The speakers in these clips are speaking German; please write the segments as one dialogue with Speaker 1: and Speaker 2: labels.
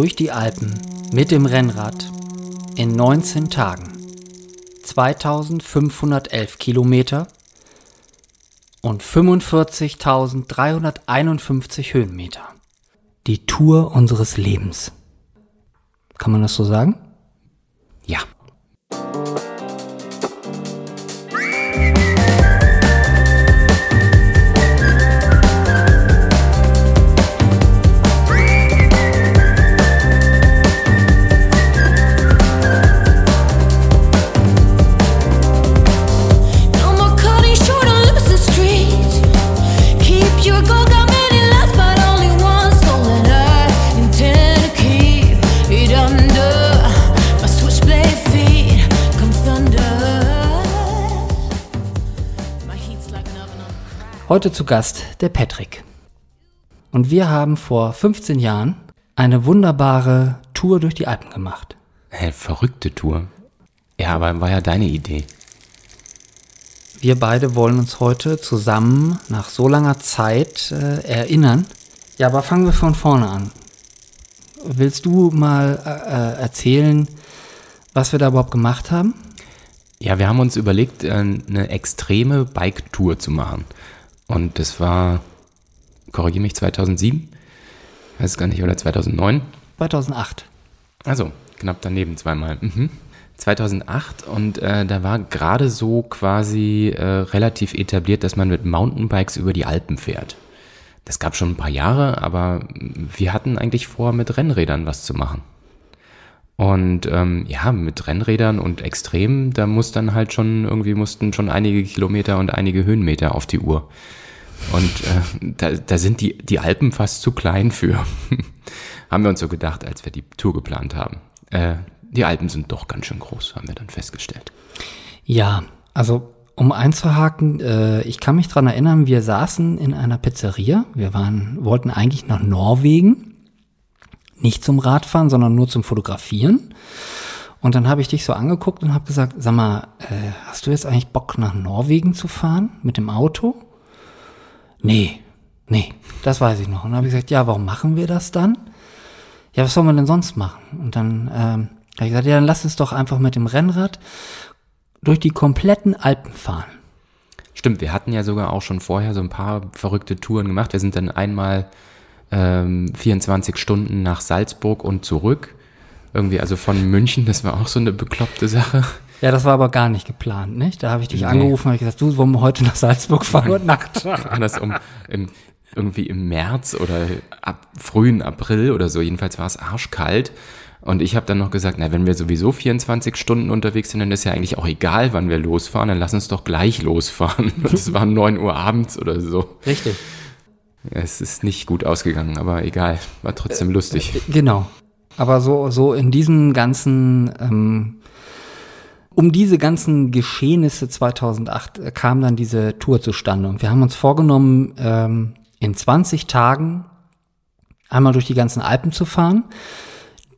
Speaker 1: durch die Alpen mit dem Rennrad in 19 Tagen. 2511 Kilometer und 45.351 Höhenmeter. Die Tour unseres Lebens. Kann man das so sagen? Heute zu Gast der Patrick. Und wir haben vor 15 Jahren eine wunderbare Tour durch die Alpen gemacht.
Speaker 2: Hä, verrückte Tour. Ja, aber war ja deine Idee.
Speaker 1: Wir beide wollen uns heute zusammen nach so langer Zeit äh, erinnern. Ja, aber fangen wir von vorne an. Willst du mal äh, äh, erzählen, was wir da überhaupt gemacht haben?
Speaker 2: Ja, wir haben uns überlegt, äh, eine extreme Bike-Tour zu machen. Und das war, korrigiere mich, 2007? Weiß es gar nicht, oder 2009?
Speaker 1: 2008.
Speaker 2: Also, knapp daneben zweimal. Mhm. 2008 und äh, da war gerade so quasi äh, relativ etabliert, dass man mit Mountainbikes über die Alpen fährt. Das gab schon ein paar Jahre, aber wir hatten eigentlich vor, mit Rennrädern was zu machen. Und ähm, ja, mit Rennrädern und Extrem, da muss dann halt schon, irgendwie mussten schon einige Kilometer und einige Höhenmeter auf die Uhr. Und äh, da, da sind die, die Alpen fast zu klein für. haben wir uns so gedacht, als wir die Tour geplant haben. Äh, die Alpen sind doch ganz schön groß, haben wir dann festgestellt.
Speaker 1: Ja, also um einzuhaken, äh, ich kann mich dran erinnern, wir saßen in einer Pizzeria. Wir waren, wollten eigentlich nach Norwegen. Nicht zum Radfahren, sondern nur zum Fotografieren. Und dann habe ich dich so angeguckt und habe gesagt, sag mal, äh, hast du jetzt eigentlich Bock nach Norwegen zu fahren mit dem Auto? Nee, nee, das weiß ich noch. Und dann habe ich gesagt, ja, warum machen wir das dann? Ja, was soll man denn sonst machen? Und dann ähm, habe ich gesagt, ja, dann lass uns doch einfach mit dem Rennrad durch die kompletten Alpen fahren.
Speaker 2: Stimmt, wir hatten ja sogar auch schon vorher so ein paar verrückte Touren gemacht. Wir sind dann einmal ähm, 24 Stunden nach Salzburg und zurück. Irgendwie, also von München, das war auch so eine bekloppte Sache.
Speaker 1: Ja, das war aber gar nicht geplant, nicht? Da habe ich dich
Speaker 2: Nee.
Speaker 1: angerufen und gesagt, du, wollen wir heute nach Salzburg fahren und nackt.
Speaker 2: War das um im, irgendwie im März oder ab frühen April oder so. Jedenfalls war es arschkalt. Und ich habe dann noch gesagt, na, wenn wir sowieso 24 Stunden unterwegs sind, dann ist ja eigentlich auch egal, wann wir losfahren, dann lass uns doch gleich losfahren. Und es war 9 Uhr abends oder so.
Speaker 1: Richtig.
Speaker 2: Es ist nicht gut ausgegangen, aber egal. War trotzdem lustig.
Speaker 1: Genau. Aber so, so in diesen ganzen, ähm, um diese ganzen Geschehnisse 2008 äh, kam dann diese Tour zustande. Und wir haben uns vorgenommen, ähm, in 20 Tagen einmal durch die ganzen Alpen zu fahren.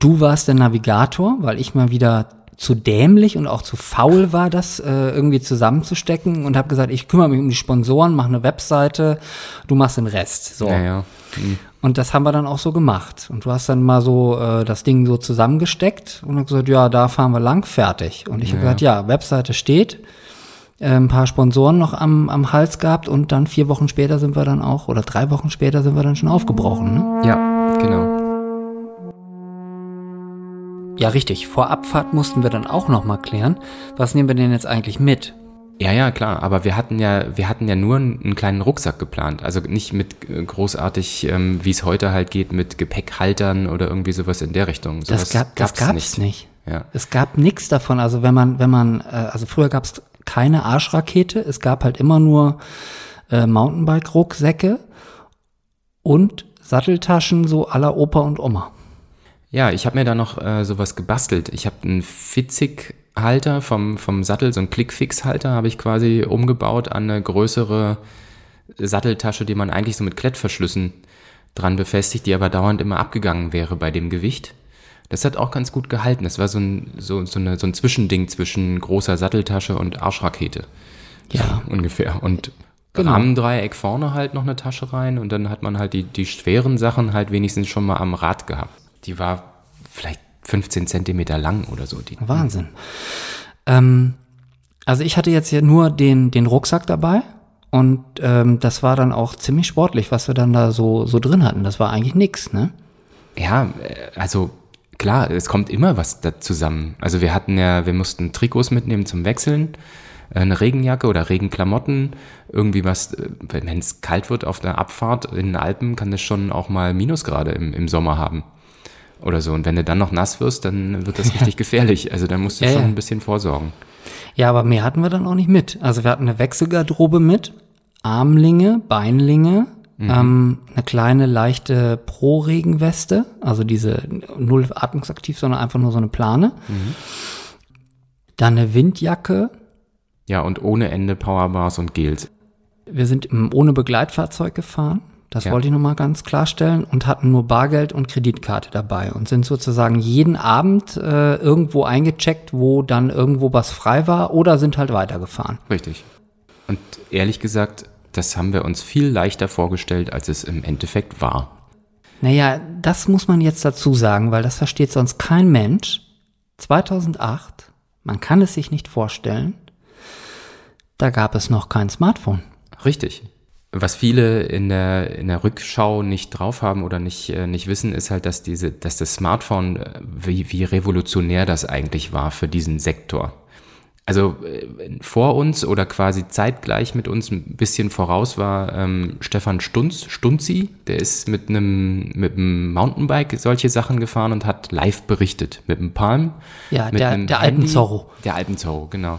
Speaker 1: Du warst der Navigator, weil ich mal wieder zu dämlich und auch zu faul war, das äh, irgendwie zusammenzustecken und habe gesagt, ich kümmere mich um die Sponsoren, mache eine Webseite, du machst den Rest. So.
Speaker 2: Ja, ja. Hm.
Speaker 1: Und das haben wir dann auch so gemacht. Und du hast dann mal so äh, das Ding so zusammengesteckt und hast gesagt, ja, da fahren wir lang, fertig. Und ich habe gesagt, ja, Webseite steht, äh, ein paar Sponsoren noch am, am Hals gehabt und dann vier Wochen später sind wir dann auch, oder drei Wochen später sind wir dann schon aufgebrochen. Ne?
Speaker 2: Ja, genau.
Speaker 1: Ja, richtig. Vor Abfahrt mussten wir dann auch noch mal klären, was nehmen wir denn jetzt eigentlich mit?
Speaker 2: Ja, ja, klar. Aber wir hatten ja, wir hatten ja nur einen, einen kleinen Rucksack geplant. Also nicht mit äh, großartig, ähm, wie es heute halt geht, mit Gepäckhaltern oder irgendwie sowas in der Richtung.
Speaker 1: Das,
Speaker 2: Sowas
Speaker 1: gab, das gab's nicht.
Speaker 2: Ja.
Speaker 1: Es gab nichts davon. Also wenn man, wenn man, äh, also früher gab es keine Arschrakete, es gab halt immer nur äh, Mountainbike-Rucksäcke und Satteltaschen so aller Opa und Oma.
Speaker 2: Ja, ich habe mir da noch äh, sowas gebastelt. Ich habe einen Fitzig-Halter vom, vom Sattel, so einen Clickfix-Halter habe ich quasi umgebaut an eine größere Satteltasche, die man eigentlich so mit Klettverschlüssen dran befestigt, die aber dauernd immer abgegangen wäre bei dem Gewicht. Das hat auch ganz gut gehalten. Das war so ein, so, so, eine, so ein Zwischending zwischen großer Satteltasche und Arschrakete.
Speaker 1: Ja.
Speaker 2: Ungefähr. Und
Speaker 1: Genau.
Speaker 2: Rahmendreieck vorne halt noch eine Tasche rein und dann hat man halt die, die schweren Sachen halt wenigstens schon mal am Rad gehabt. Die war vielleicht 15 Zentimeter lang oder so. Die,
Speaker 1: Wahnsinn. Ähm, also ich hatte jetzt hier nur den, den Rucksack dabei und ähm, das war dann auch ziemlich sportlich, was wir dann da so, so drin hatten. Das war eigentlich nix, ne?
Speaker 2: Ja, äh, also klar, es kommt immer was da zusammen. Also wir hatten ja, wir mussten Trikots mitnehmen zum Wechseln, äh, eine Regenjacke oder Regenklamotten, irgendwie was, äh, wenn es kalt wird auf der Abfahrt in den Alpen, kann das schon auch mal Minusgrade im, im Sommer haben. Oder so. Und wenn du dann noch nass wirst, dann wird das richtig gefährlich. Also da musst du
Speaker 1: Ja,
Speaker 2: schon ein bisschen vorsorgen.
Speaker 1: Ja, aber mehr hatten wir dann auch nicht mit. Also wir hatten eine Wechselgarderobe mit, Armlinge, Beinlinge, ähm, eine kleine leichte Pro-Regenweste, also diese null atmungsaktiv, sondern einfach nur so eine Plane. Dann eine Windjacke.
Speaker 2: Ja, und ohne Ende Powerbars und Gels.
Speaker 1: Wir sind ohne Begleitfahrzeug gefahren. Das
Speaker 2: Ja.
Speaker 1: wollte ich nochmal ganz klarstellen und hatten nur Bargeld und Kreditkarte dabei und sind sozusagen jeden Abend äh, irgendwo eingecheckt, wo dann irgendwo was frei war oder sind halt weitergefahren.
Speaker 2: Richtig. Und ehrlich gesagt, das haben wir uns viel leichter vorgestellt, als es im Endeffekt war.
Speaker 1: Naja, das muss man jetzt dazu sagen, weil das versteht sonst kein Mensch. 2008, man kann es sich nicht vorstellen, da gab es noch kein Smartphone.
Speaker 2: Richtig. Was viele in der, in der Rückschau nicht drauf haben oder nicht, äh, nicht wissen, ist halt, dass diese, dass das Smartphone, äh, wie, wie revolutionär das eigentlich war für diesen Sektor. Also äh, vor uns oder quasi zeitgleich mit uns ein bisschen voraus war ähm, Stefan Stunz, Stunzi, der ist mit einem mit einem Mountainbike solche Sachen gefahren und hat live berichtet mit einem Palm.
Speaker 1: Ja, der- der Alpenzorro.
Speaker 2: Der Alpenzorro, genau.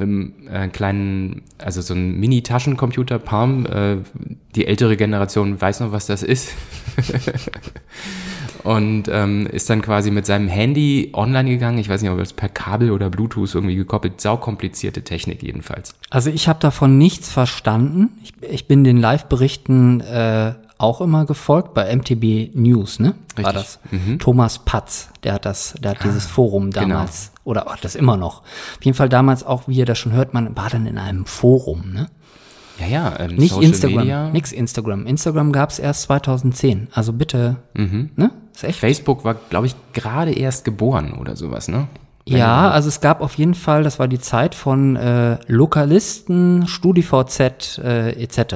Speaker 2: Mit einem äh, kleinen, also so ein Mini-Taschencomputer, Palm. Äh, die ältere Generation weiß noch, was das ist. und ähm, ist dann quasi mit seinem Handy online gegangen. Ich weiß nicht, ob es per Kabel oder Bluetooth irgendwie gekoppelt. Saukomplizierte Technik jedenfalls.
Speaker 1: Also ich habe davon nichts verstanden. Ich, ich bin den Live-Berichten äh, auch immer gefolgt bei MTB News, ne? War
Speaker 2: Richtig.
Speaker 1: das? Thomas Patz, der hat das, der hat dieses Forum
Speaker 2: genau.
Speaker 1: damals oder hat das immer noch. Auf jeden Fall damals auch, wie ihr das schon hört, man war dann in einem Forum, ne?
Speaker 2: Ja, ja. Ähm,
Speaker 1: Nicht
Speaker 2: Social
Speaker 1: Instagram,
Speaker 2: Media.
Speaker 1: nix Instagram. Instagram gab's erst 2010. Also bitte, ne? Ist echt.
Speaker 2: Facebook war, glaube ich, gerade erst geboren oder sowas, ne?
Speaker 1: Ja, also es gab auf jeden Fall, das war die Zeit von äh, Lokalisten, StudiVZ äh, etc.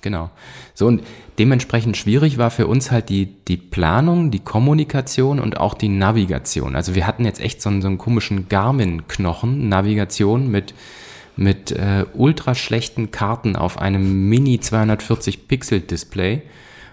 Speaker 2: Genau. So und dementsprechend schwierig war für uns halt die, die Planung, die Kommunikation und auch die Navigation. Also wir hatten jetzt echt so einen, so einen komischen Garmin-Knochen, Navigation mit, mit äh, ultra schlechten Karten auf einem Mini 240 Pixel Display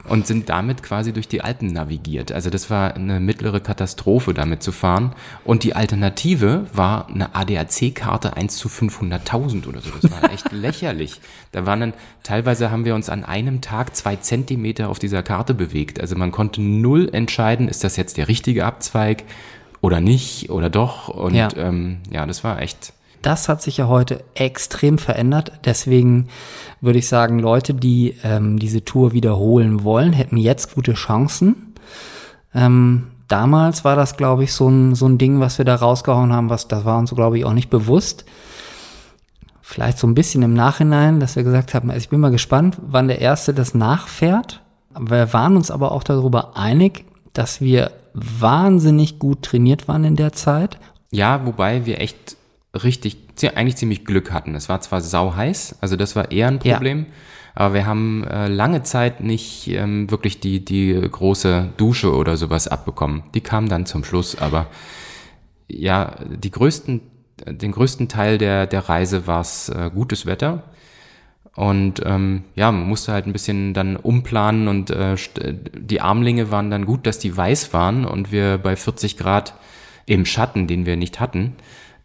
Speaker 2: und sind damit quasi durch die Alpen navigiert. Also das war eine mittlere Katastrophe, damit zu fahren. Und die Alternative war eine ADAC-Karte 1 zu 500.000 oder so. Das war echt lächerlich. Da waren dann, teilweise haben wir uns an einem Tag zwei Zentimeter auf dieser Karte bewegt. Also man konnte null entscheiden, ist das jetzt der richtige Abzweig oder nicht oder doch. Und
Speaker 1: Ja.
Speaker 2: ähm, ja das war echt
Speaker 1: Das hat sich ja heute extrem verändert. Deswegen würde ich sagen, Leute, die ähm, diese Tour wiederholen wollen, hätten jetzt gute Chancen. Ähm, damals war das, glaube ich, so ein, so ein Ding, was wir da rausgehauen haben, was das war uns, glaube ich, auch nicht bewusst. Vielleicht so ein bisschen im Nachhinein, dass wir gesagt haben, also ich bin mal gespannt, wann der Erste das nachfährt. Wir waren uns aber auch darüber einig, dass wir wahnsinnig gut trainiert waren in der Zeit
Speaker 2: Ja, wobei wir echt richtig, eigentlich ziemlich Glück hatten. Es war zwar sau heiß, also das war eher ein
Speaker 1: Ja.
Speaker 2: Problem, aber wir haben äh, lange Zeit nicht ähm, wirklich die, die große Dusche oder sowas abbekommen. Die kam dann zum Schluss, aber ja, die größten, den größten Teil der, der Reise war es äh, gutes Wetter. Und ähm, ja, man musste halt ein bisschen dann umplanen und äh, die Armlinge waren dann gut, dass die weiß waren und wir bei 40 Grad im Schatten, den wir nicht hatten,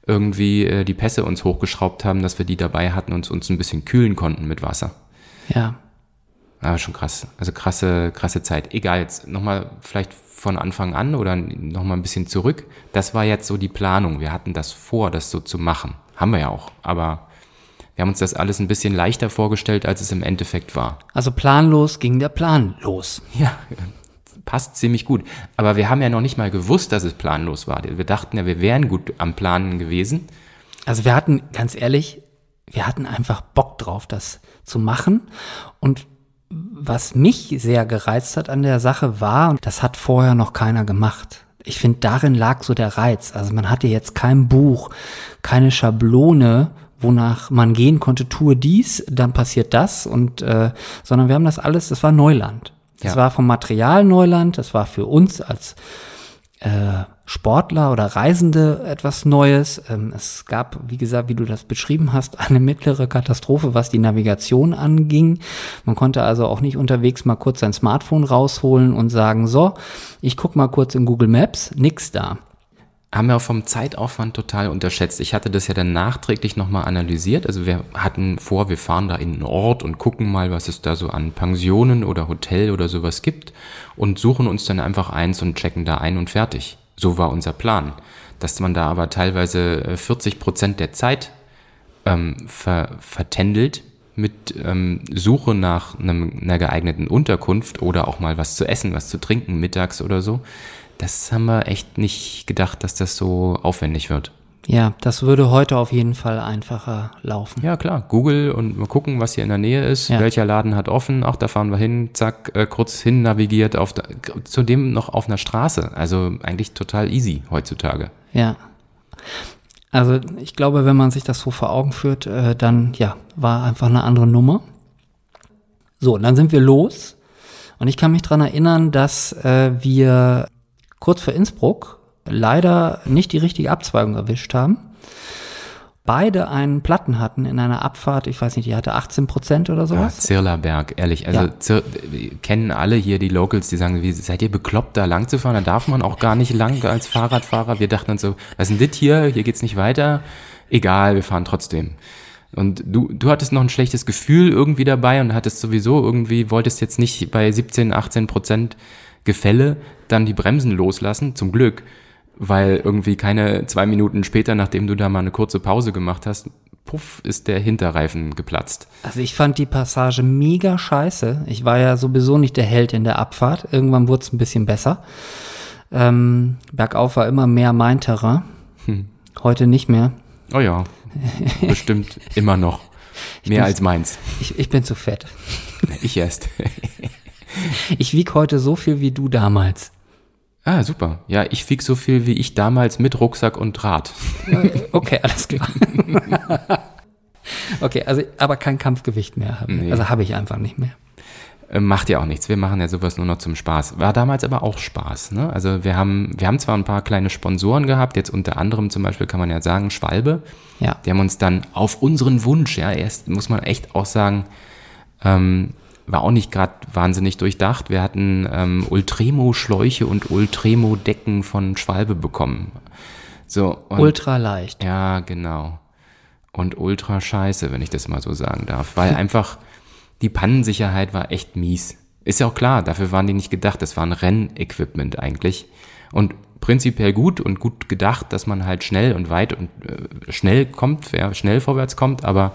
Speaker 2: irgendwie äh, die Pässe uns hochgeschraubt haben, dass wir die dabei hatten und uns ein bisschen kühlen konnten mit Wasser.
Speaker 1: Ja,
Speaker 2: Aber schon krass. Also krasse, krasse Zeit. Egal, jetzt nochmal vielleicht von Anfang an oder nochmal ein bisschen zurück. Das war jetzt so die Planung. Wir hatten das vor, das so zu machen. Haben wir ja auch. Aber wir haben uns das alles ein bisschen leichter vorgestellt, als es im Endeffekt war.
Speaker 1: Also planlos ging der Plan los.
Speaker 2: Ja, passt ziemlich gut. Aber wir haben ja noch nicht mal gewusst, dass es planlos war. Wir dachten ja, wir wären gut am Planen gewesen.
Speaker 1: Also wir hatten, ganz ehrlich, wir hatten einfach Bock drauf, das zu machen. Und was mich sehr gereizt hat an der Sache war, das hat vorher noch keiner gemacht. Ich finde, darin lag so der Reiz. Also man hatte jetzt kein Buch, keine Schablone, wonach man gehen konnte, tue dies, dann passiert das und äh, sondern wir haben das alles, das war Neuland. Das
Speaker 2: Ja.
Speaker 1: war vom Material Neuland, das war für uns als äh, Sportler oder Reisende etwas Neues. Ähm, es gab, wie gesagt, wie du das beschrieben hast, eine mittlere Katastrophe, was die Navigation anging. Man konnte also auch nicht unterwegs mal kurz sein Smartphone rausholen und sagen, so, ich guck mal kurz in Google Maps, nix da.
Speaker 2: Haben wir auch vom Zeitaufwand total unterschätzt. Ich hatte das ja dann nachträglich nochmal analysiert. Also wir hatten vor, wir fahren da in den Ort und gucken mal, was es da so an Pensionen oder Hotel oder sowas gibt und suchen uns dann einfach eins und checken da ein und fertig. So war unser Plan. Dass man da aber teilweise äh, 40 Prozent der Zeit ähm, ver, vertändelt mit ähm, Suche nach einem, einer geeigneten Unterkunft oder auch mal was zu essen, was zu trinken, mittags oder so. Das haben wir echt nicht gedacht, dass das so aufwendig wird.
Speaker 1: Ja, das würde heute auf jeden Fall einfacher laufen.
Speaker 2: Ja, klar. Google und mal gucken, was hier in der Nähe ist.
Speaker 1: Ja.
Speaker 2: Welcher Laden hat offen? Ach, da fahren wir hin. Zack, äh, kurz hin navigiert. Auf der, zudem noch auf einer Straße. Also eigentlich total easy heutzutage.
Speaker 1: Ja. Also ich glaube, wenn man sich das so vor Augen führt, äh, dann ja, war einfach eine andere Nummer. So, und dann sind wir los. Und ich kann mich dran erinnern, dass äh, wir kurz vor Innsbruck leider nicht die richtige Abzweigung erwischt haben. Beide einen Platten hatten in einer Abfahrt, ich weiß nicht, die hatte 18 Prozent oder
Speaker 2: Ja,
Speaker 1: sowas.
Speaker 2: Zirlerberg, ehrlich. Also
Speaker 1: Ja.
Speaker 2: Zir wir kennen alle hier die Locals, die sagen, wie, seid ihr bekloppt, da lang zu fahren? Da darf man auch gar nicht lang als Fahrradfahrer. Wir dachten uns so, was ist denn das hier? Hier geht's nicht weiter. Egal, wir fahren trotzdem. Und du, du hattest noch ein schlechtes Gefühl irgendwie dabei und hattest sowieso irgendwie, wolltest jetzt nicht bei 17, 18 Prozent Gefälle dann die Bremsen loslassen, zum Glück, weil irgendwie keine zwei Minuten später, nachdem du da mal eine kurze Pause gemacht hast, puff, ist der Hinterreifen geplatzt.
Speaker 1: Also ich fand die Passage mega scheiße. Ich war ja sowieso nicht der Held in der Abfahrt. Irgendwann wurde es ein bisschen besser. Ähm, bergauf war immer mehr mein Terrain. Heute nicht mehr.
Speaker 2: Oh ja, bestimmt immer noch. Mehr als meins.
Speaker 1: Ich, ich bin zu fett.
Speaker 2: Ich erst.
Speaker 1: Ich wieg heute so viel wie du damals.
Speaker 2: Ah, super. Ja, ich wieg so viel wie ich damals mit Rucksack und Draht.
Speaker 1: Okay, alles klar. okay, also aber kein Kampfgewicht mehr. Haben.
Speaker 2: Nee.
Speaker 1: Also habe ich einfach nicht mehr.
Speaker 2: Äh, Macht ja auch nichts. Wir machen ja sowas nur noch zum Spaß. War damals aber auch Spaß. Ne? Also wir haben, wir haben zwar ein paar kleine Sponsoren gehabt, jetzt unter anderem zum Beispiel kann man ja sagen, Schwalbe.
Speaker 1: Ja.
Speaker 2: Die haben uns dann auf unseren Wunsch, ja, erst muss man echt auch sagen, ähm, war auch nicht gerade wahnsinnig durchdacht. Wir hatten ähm, Ultremo-Schläuche und Ultremo-Decken von Schwalbe bekommen. So,
Speaker 1: Ultra leicht.
Speaker 2: Ja, genau. Und ultra scheiße, wenn ich das mal so sagen darf. Weil einfach die Pannensicherheit war echt mies. Ist ja auch klar, dafür waren die nicht gedacht. Das war ein Rennequipment eigentlich. Und prinzipiell gut und gut gedacht, dass man halt schnell und weit und äh, schnell kommt, wer schnell vorwärts kommt, aber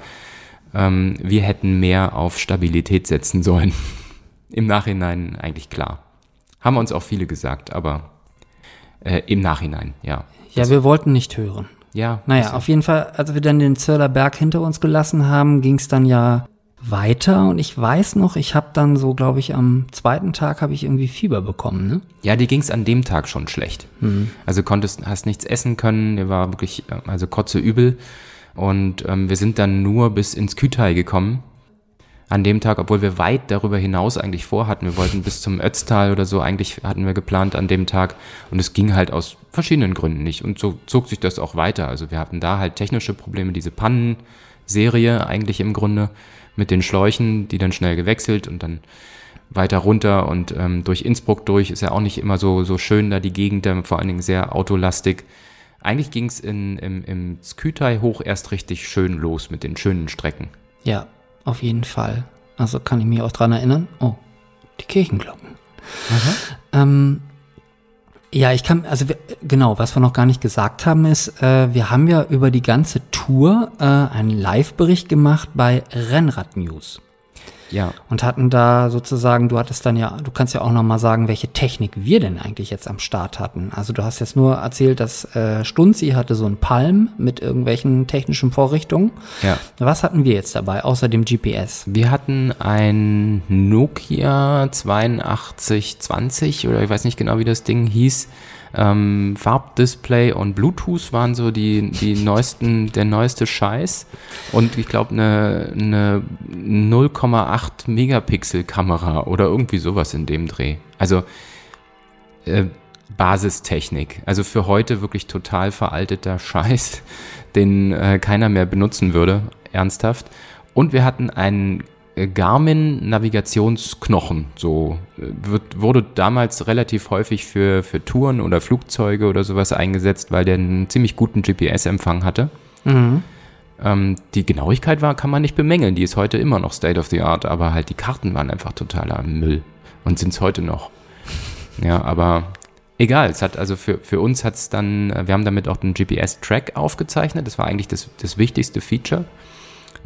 Speaker 2: ähm, wir hätten mehr auf Stabilität setzen sollen. Im Nachhinein eigentlich klar. Haben uns auch viele gesagt, aber äh, im Nachhinein, ja.
Speaker 1: Ja, wir wollten nicht hören.
Speaker 2: Ja,
Speaker 1: Naja, auf jeden Fall, als wir dann den Zirler Berg hinter uns gelassen haben, ging es dann ja weiter und ich weiß noch, ich habe dann so, glaube ich, am zweiten Tag habe ich irgendwie Fieber bekommen, ne?
Speaker 2: Ja, dir ging's an dem Tag schon schlecht. Also konntest, hast nichts essen können, dir war wirklich, äh, also kotze übel. Und ähm, wir sind dann nur bis ins Kütai gekommen. An dem Tag, obwohl wir weit darüber hinaus eigentlich vorhatten. Wir wollten bis zum Ötztal oder so, eigentlich hatten wir geplant an dem Tag. Und es ging halt aus verschiedenen Gründen nicht. Und so zog sich das auch weiter. Also wir hatten da halt technische Probleme, diese Pannenserie eigentlich im Grunde mit den Schläuchen, die dann schnell gewechselt und dann weiter runter und ähm, durch Innsbruck durch ist ja auch nicht immer so, so schön da die Gegend, da vor allen Dingen sehr autolastig. Eigentlich ging es im, im Skütai hoch erst richtig schön los mit den schönen Strecken.
Speaker 1: Ja, auf jeden Fall. Also kann ich mich auch dran erinnern. Oh, die Kirchenglocken. Ähm, ja, ich kann, also wir, genau, was wir noch gar nicht gesagt haben, ist, äh, wir haben ja über die ganze Tour äh, einen Live-Bericht gemacht bei Rennrad News.
Speaker 2: Ja.
Speaker 1: Und hatten da sozusagen, du hattest dann ja, du kannst ja auch noch mal sagen, welche Technik wir denn eigentlich jetzt am Start hatten. Also du hast jetzt nur erzählt, dass äh, Stunzi hatte so einen Palm mit irgendwelchen technischen Vorrichtungen.
Speaker 2: Ja.
Speaker 1: Was hatten wir jetzt dabei, außer dem GPS?
Speaker 2: Wir hatten ein Nokia 8220 oder ich weiß nicht genau, wie das Ding hieß. Ähm, Farbdisplay und Bluetooth waren so die, die neuesten, der neueste Scheiß. Und ich glaube, eine, eine 0,8 Megapixel Kamera oder irgendwie sowas in dem Dreh. Also äh, Basistechnik. Also für heute wirklich total veralteter Scheiß, den äh, keiner mehr benutzen würde, ernsthaft. Und wir hatten einen äh, Garmin Navigationsknochen, so äh, wird, wurde damals relativ häufig für, für Touren oder Flugzeuge oder sowas eingesetzt, weil der einen ziemlich guten GPS-Empfang hatte. Ähm, die Genauigkeit war, kann man nicht bemängeln, die ist heute immer noch State of the Art, aber halt die Karten waren einfach totaler Müll und sind es heute noch. Ja, aber egal, es hat also für, für uns hat es dann, äh, wir haben damit auch den GPS-Track aufgezeichnet, das war eigentlich das, das wichtigste Feature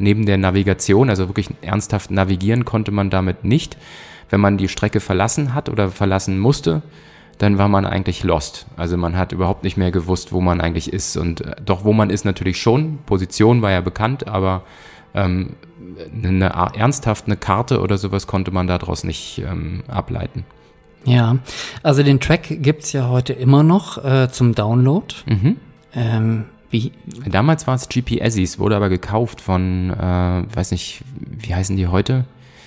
Speaker 2: neben der Navigation, also wirklich ernsthaft navigieren konnte man damit nicht. Wenn man die Strecke verlassen hat oder verlassen musste, dann war man eigentlich lost. Also man hat überhaupt nicht mehr gewusst, wo man eigentlich ist. Und äh, doch wo man ist natürlich schon. Position war ja bekannt, aber ähm, eine, ernsthaft eine Karte oder sowas konnte man daraus nicht ähm, ableiten.
Speaker 1: Ja, also den Track gibt's ja heute immer noch äh, zum Download. Ähm, wie,
Speaker 2: Damals war es GPSs, wurde aber gekauft von, äh, weiß nicht, wie heißen die heute?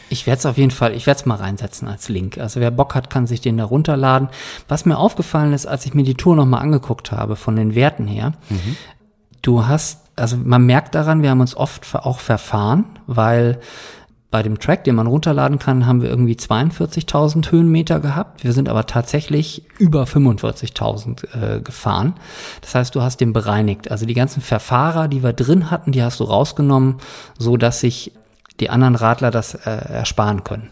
Speaker 1: Ich werde es auf jeden Fall, ich werde es mal reinsetzen als Link. Also wer Bock hat, kann sich den da runterladen. Was mir aufgefallen ist, als ich mir die Tour nochmal angeguckt habe, von den Werten her, du hast, also man merkt daran, wir haben uns oft auch verfahren, weil bei dem Track, den man runterladen kann, haben wir irgendwie 42.000 Höhenmeter gehabt. Wir sind aber tatsächlich über 45.000 äh, gefahren. Das heißt, du hast den bereinigt. Also die ganzen Verfahrer, die wir drin hatten, die hast du rausgenommen, so dass sich die anderen Radler das äh, ersparen können.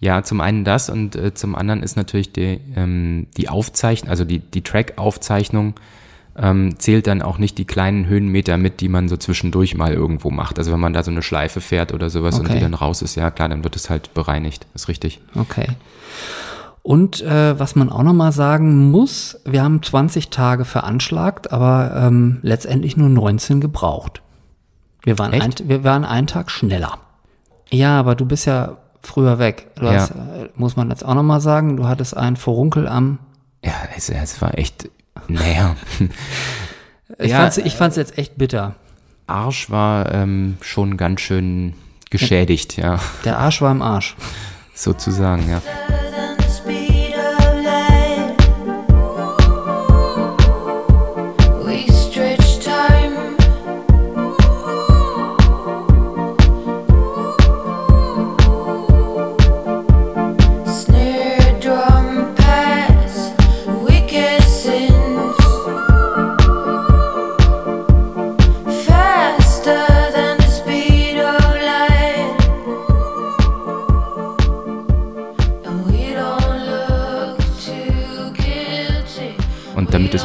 Speaker 2: Ja, zum einen das und äh, zum anderen ist natürlich die, ähm, die Aufzeichnung, also die, die Track-Aufzeichnung ähm, zählt dann auch nicht die kleinen Höhenmeter mit, die man so zwischendurch mal irgendwo macht. Also wenn man da so eine Schleife fährt oder sowas und
Speaker 1: Okay.
Speaker 2: die dann raus ist, ja klar, dann wird es halt bereinigt. Ist richtig.
Speaker 1: Okay. Und äh, was man auch nochmal sagen muss, wir haben 20 Tage veranschlagt, aber ähm, letztendlich nur 19 gebraucht. Wir waren, ein, wir waren einen Tag schneller. Ja, aber du bist ja früher weg. Du
Speaker 2: Ja.
Speaker 1: hast, äh, muss man jetzt auch nochmal sagen, du hattest einen Vorunkel am.
Speaker 2: Ja, es, es war echt, naja,
Speaker 1: Ich
Speaker 2: Ja,
Speaker 1: fand's, ich fand's jetzt echt bitter.
Speaker 2: Arsch war ähm, schon ganz schön geschädigt, ja,
Speaker 1: Der Arsch war im Arsch.
Speaker 2: sozusagen, ja.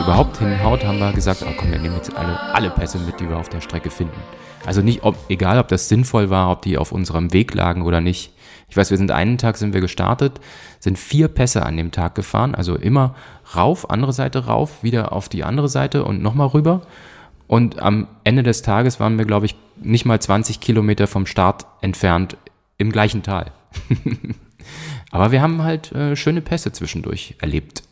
Speaker 2: Überhaupt hinhaut, haben wir gesagt, oh komm, wir nehmen jetzt alle, alle Pässe mit, die wir auf der Strecke finden. Also nicht, ob, egal ob das sinnvoll war, ob die auf unserem Weg lagen oder nicht. Ich weiß, wir sind einen Tag sind wir gestartet, sind vier Pässe an dem Tag gefahren, also immer rauf, andere Seite rauf, wieder auf die andere Seite und nochmal rüber. Und am Ende des Tages waren wir, glaube ich, nicht mal 20 Kilometer vom Start entfernt im gleichen Tal. Aber wir haben halt äh, schöne Pässe zwischendurch erlebt.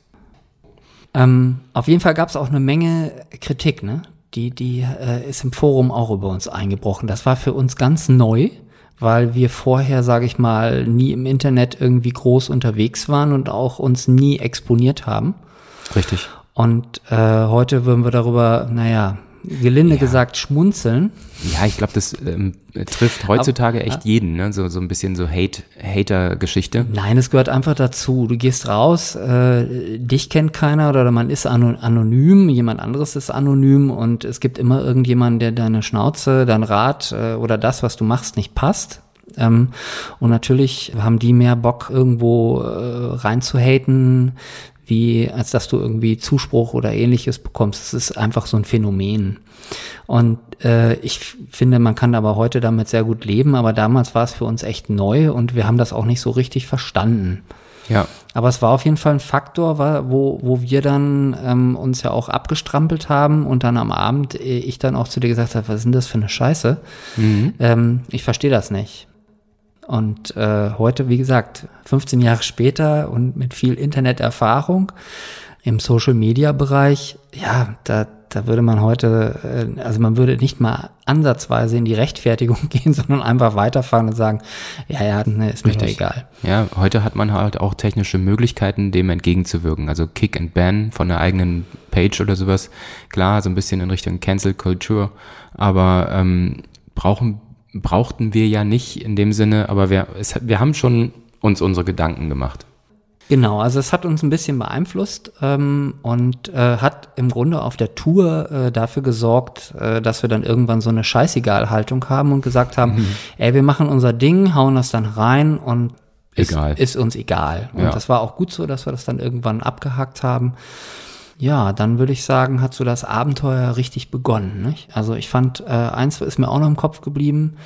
Speaker 1: Ähm, auf jeden Fall gab es auch eine Menge Kritik, ne? Die, die äh, ist im Forum auch über uns eingebrochen. Das war für uns ganz neu, weil wir vorher, sage ich mal, nie im Internet irgendwie groß unterwegs waren und auch uns nie exponiert haben.
Speaker 2: Richtig.
Speaker 1: Und äh, heute würden wir darüber, naja, gelinde gesagt, schmunzeln.
Speaker 2: Ja, ich glaube, das ähm, trifft heutzutage echt jeden, ne? So, so ein bisschen so Hate, Hater-Geschichte.
Speaker 1: Nein, es gehört einfach dazu. Du gehst raus, äh, dich kennt keiner oder man ist ano- anonym, jemand anderes ist anonym und es gibt immer irgendjemanden, der deine Schnauze, dein Rat äh, oder das, was du machst, nicht passt. Ähm, und natürlich haben die mehr Bock, irgendwo äh, reinzuhaten, wie als dass du irgendwie Zuspruch oder ähnliches bekommst. Es ist einfach so ein Phänomen. Und äh, ich finde, man kann aber heute damit sehr gut leben, aber damals war es für uns echt neu und wir haben das auch nicht so richtig verstanden.
Speaker 2: Ja.
Speaker 1: Aber es war auf jeden Fall ein Faktor, wo, wo wir dann ähm, uns ja auch abgestrampelt haben und dann am Abend äh, ich dann auch zu dir gesagt habe, was ist denn das für eine Scheiße? Ähm, ich verstehe das nicht. Und äh, heute, wie gesagt, 15 Jahre später und mit viel Interneterfahrung im Social-Media-Bereich, ja, da, da würde man heute, äh, also man würde nicht mal ansatzweise in die Rechtfertigung gehen, sondern einfach weiterfahren und sagen, ja, ja, ne, ist mir doch
Speaker 2: Richtig.
Speaker 1: egal.
Speaker 2: Ja, heute hat man halt auch technische Möglichkeiten, dem entgegenzuwirken. Also Kick and Ban von der eigenen Page oder sowas. Klar, so ein bisschen in Richtung Cancel Culture. Aber ähm, brauchen, brauchten wir ja nicht in dem Sinne, aber wir, es, wir haben schon uns unsere Gedanken gemacht.
Speaker 1: Genau, also es hat uns ein bisschen beeinflusst ähm, und äh, hat im Grunde auf der Tour äh, dafür gesorgt, äh, dass wir dann irgendwann so eine Scheißegal-Haltung haben und gesagt haben,
Speaker 2: Mhm.
Speaker 1: ey, wir machen unser Ding, hauen das dann rein und ist, ist uns egal. Und
Speaker 2: Ja.
Speaker 1: das war auch gut so, dass wir das dann irgendwann abgehakt haben. Ja, dann würde ich sagen, hat so das Abenteuer richtig begonnen. Nicht? Also ich fand, äh, eins ist mir auch noch im Kopf geblieben,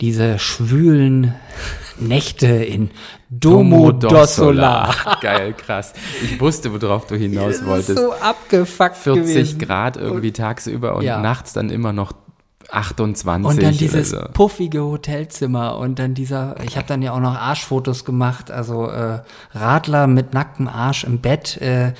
Speaker 1: diese schwülen Nächte in Domodossola.
Speaker 2: Geil, krass. Ich wusste, worauf du hinaus
Speaker 1: Das ist
Speaker 2: wolltest.
Speaker 1: so abgefuckt
Speaker 2: 40
Speaker 1: gewesen.
Speaker 2: Grad irgendwie tagsüber und
Speaker 1: Ja.
Speaker 2: nachts dann immer noch 28
Speaker 1: Und dann dieses
Speaker 2: so.
Speaker 1: puffige Hotelzimmer und dann dieser, ich habe dann ja auch noch Arschfotos gemacht, also äh, Radler mit nacktem Arsch im Bett, äh,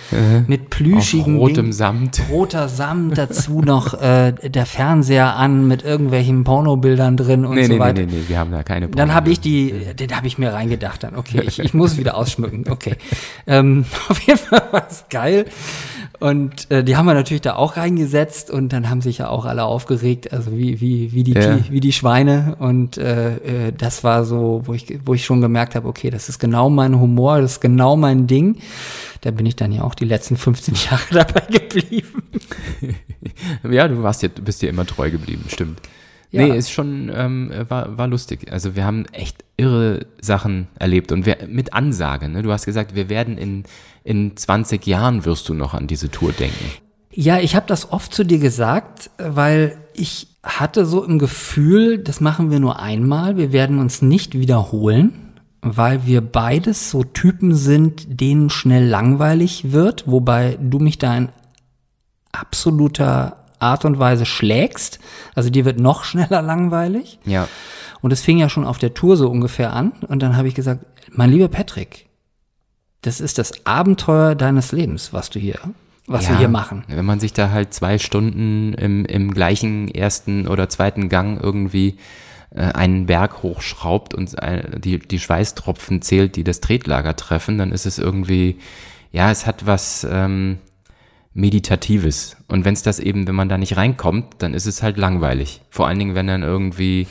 Speaker 1: mit
Speaker 2: Auf
Speaker 1: plüschigen
Speaker 2: rotem
Speaker 1: Ding-
Speaker 2: Samt.
Speaker 1: roter Samt, dazu noch äh, der Fernseher an mit irgendwelchen Pornobildern drin und
Speaker 2: Nee,
Speaker 1: so
Speaker 2: nee, nee,
Speaker 1: weiter.
Speaker 2: nee, nee, wir haben da keine
Speaker 1: Dann habe ich die, den habe ich mir reingedacht dann. Okay, ich, ich muss wieder ausschmücken. Okay. Ähm, auf jeden Fall war es geil. Und äh, die haben wir natürlich da auch reingesetzt und dann haben sich ja auch alle aufgeregt, also wie, wie, wie, die,
Speaker 2: Ja.
Speaker 1: wie die Schweine. Und äh, äh, das war so, wo ich, wo ich schon gemerkt habe, okay, das ist genau mein Humor, das ist genau mein Ding. Da bin ich dann ja auch die letzten 15 Jahre dabei geblieben.
Speaker 2: Ja, du warst ja, bist dir immer treu geblieben, stimmt.
Speaker 1: Ja.
Speaker 2: Nee, ist schon, ähm, war, war lustig. Also wir haben echt irre Sachen erlebt und wir, mit Ansage, ne? Du hast gesagt, wir werden in, in 20 Jahren wirst du noch an diese Tour denken.
Speaker 1: Ja, ich habe das oft zu dir gesagt, weil ich hatte so im Gefühl, das machen wir nur einmal, wir werden uns nicht wiederholen, weil wir beides so Typen sind, denen schnell langweilig wird, wobei du mich da in absoluter Art und Weise schlägst. Also dir wird noch schneller langweilig.
Speaker 2: Ja.
Speaker 1: Und es fing ja schon auf der Tour so ungefähr an. Und dann habe ich gesagt, mein lieber Patrick, das ist das Abenteuer deines Lebens, was du hier, was wir
Speaker 2: Ja,
Speaker 1: hier machen.
Speaker 2: Wenn man sich da halt zwei Stunden im, im gleichen ersten oder zweiten Gang irgendwie äh, einen Berg hochschraubt und ein, die, die Schweißtropfen zählt, die das Tretlager treffen, dann ist es irgendwie, ja, es hat was ähm, Meditatives. Und wenn es das eben, wenn man da nicht reinkommt, dann ist es halt langweilig. Vor allen Dingen, wenn dann irgendwie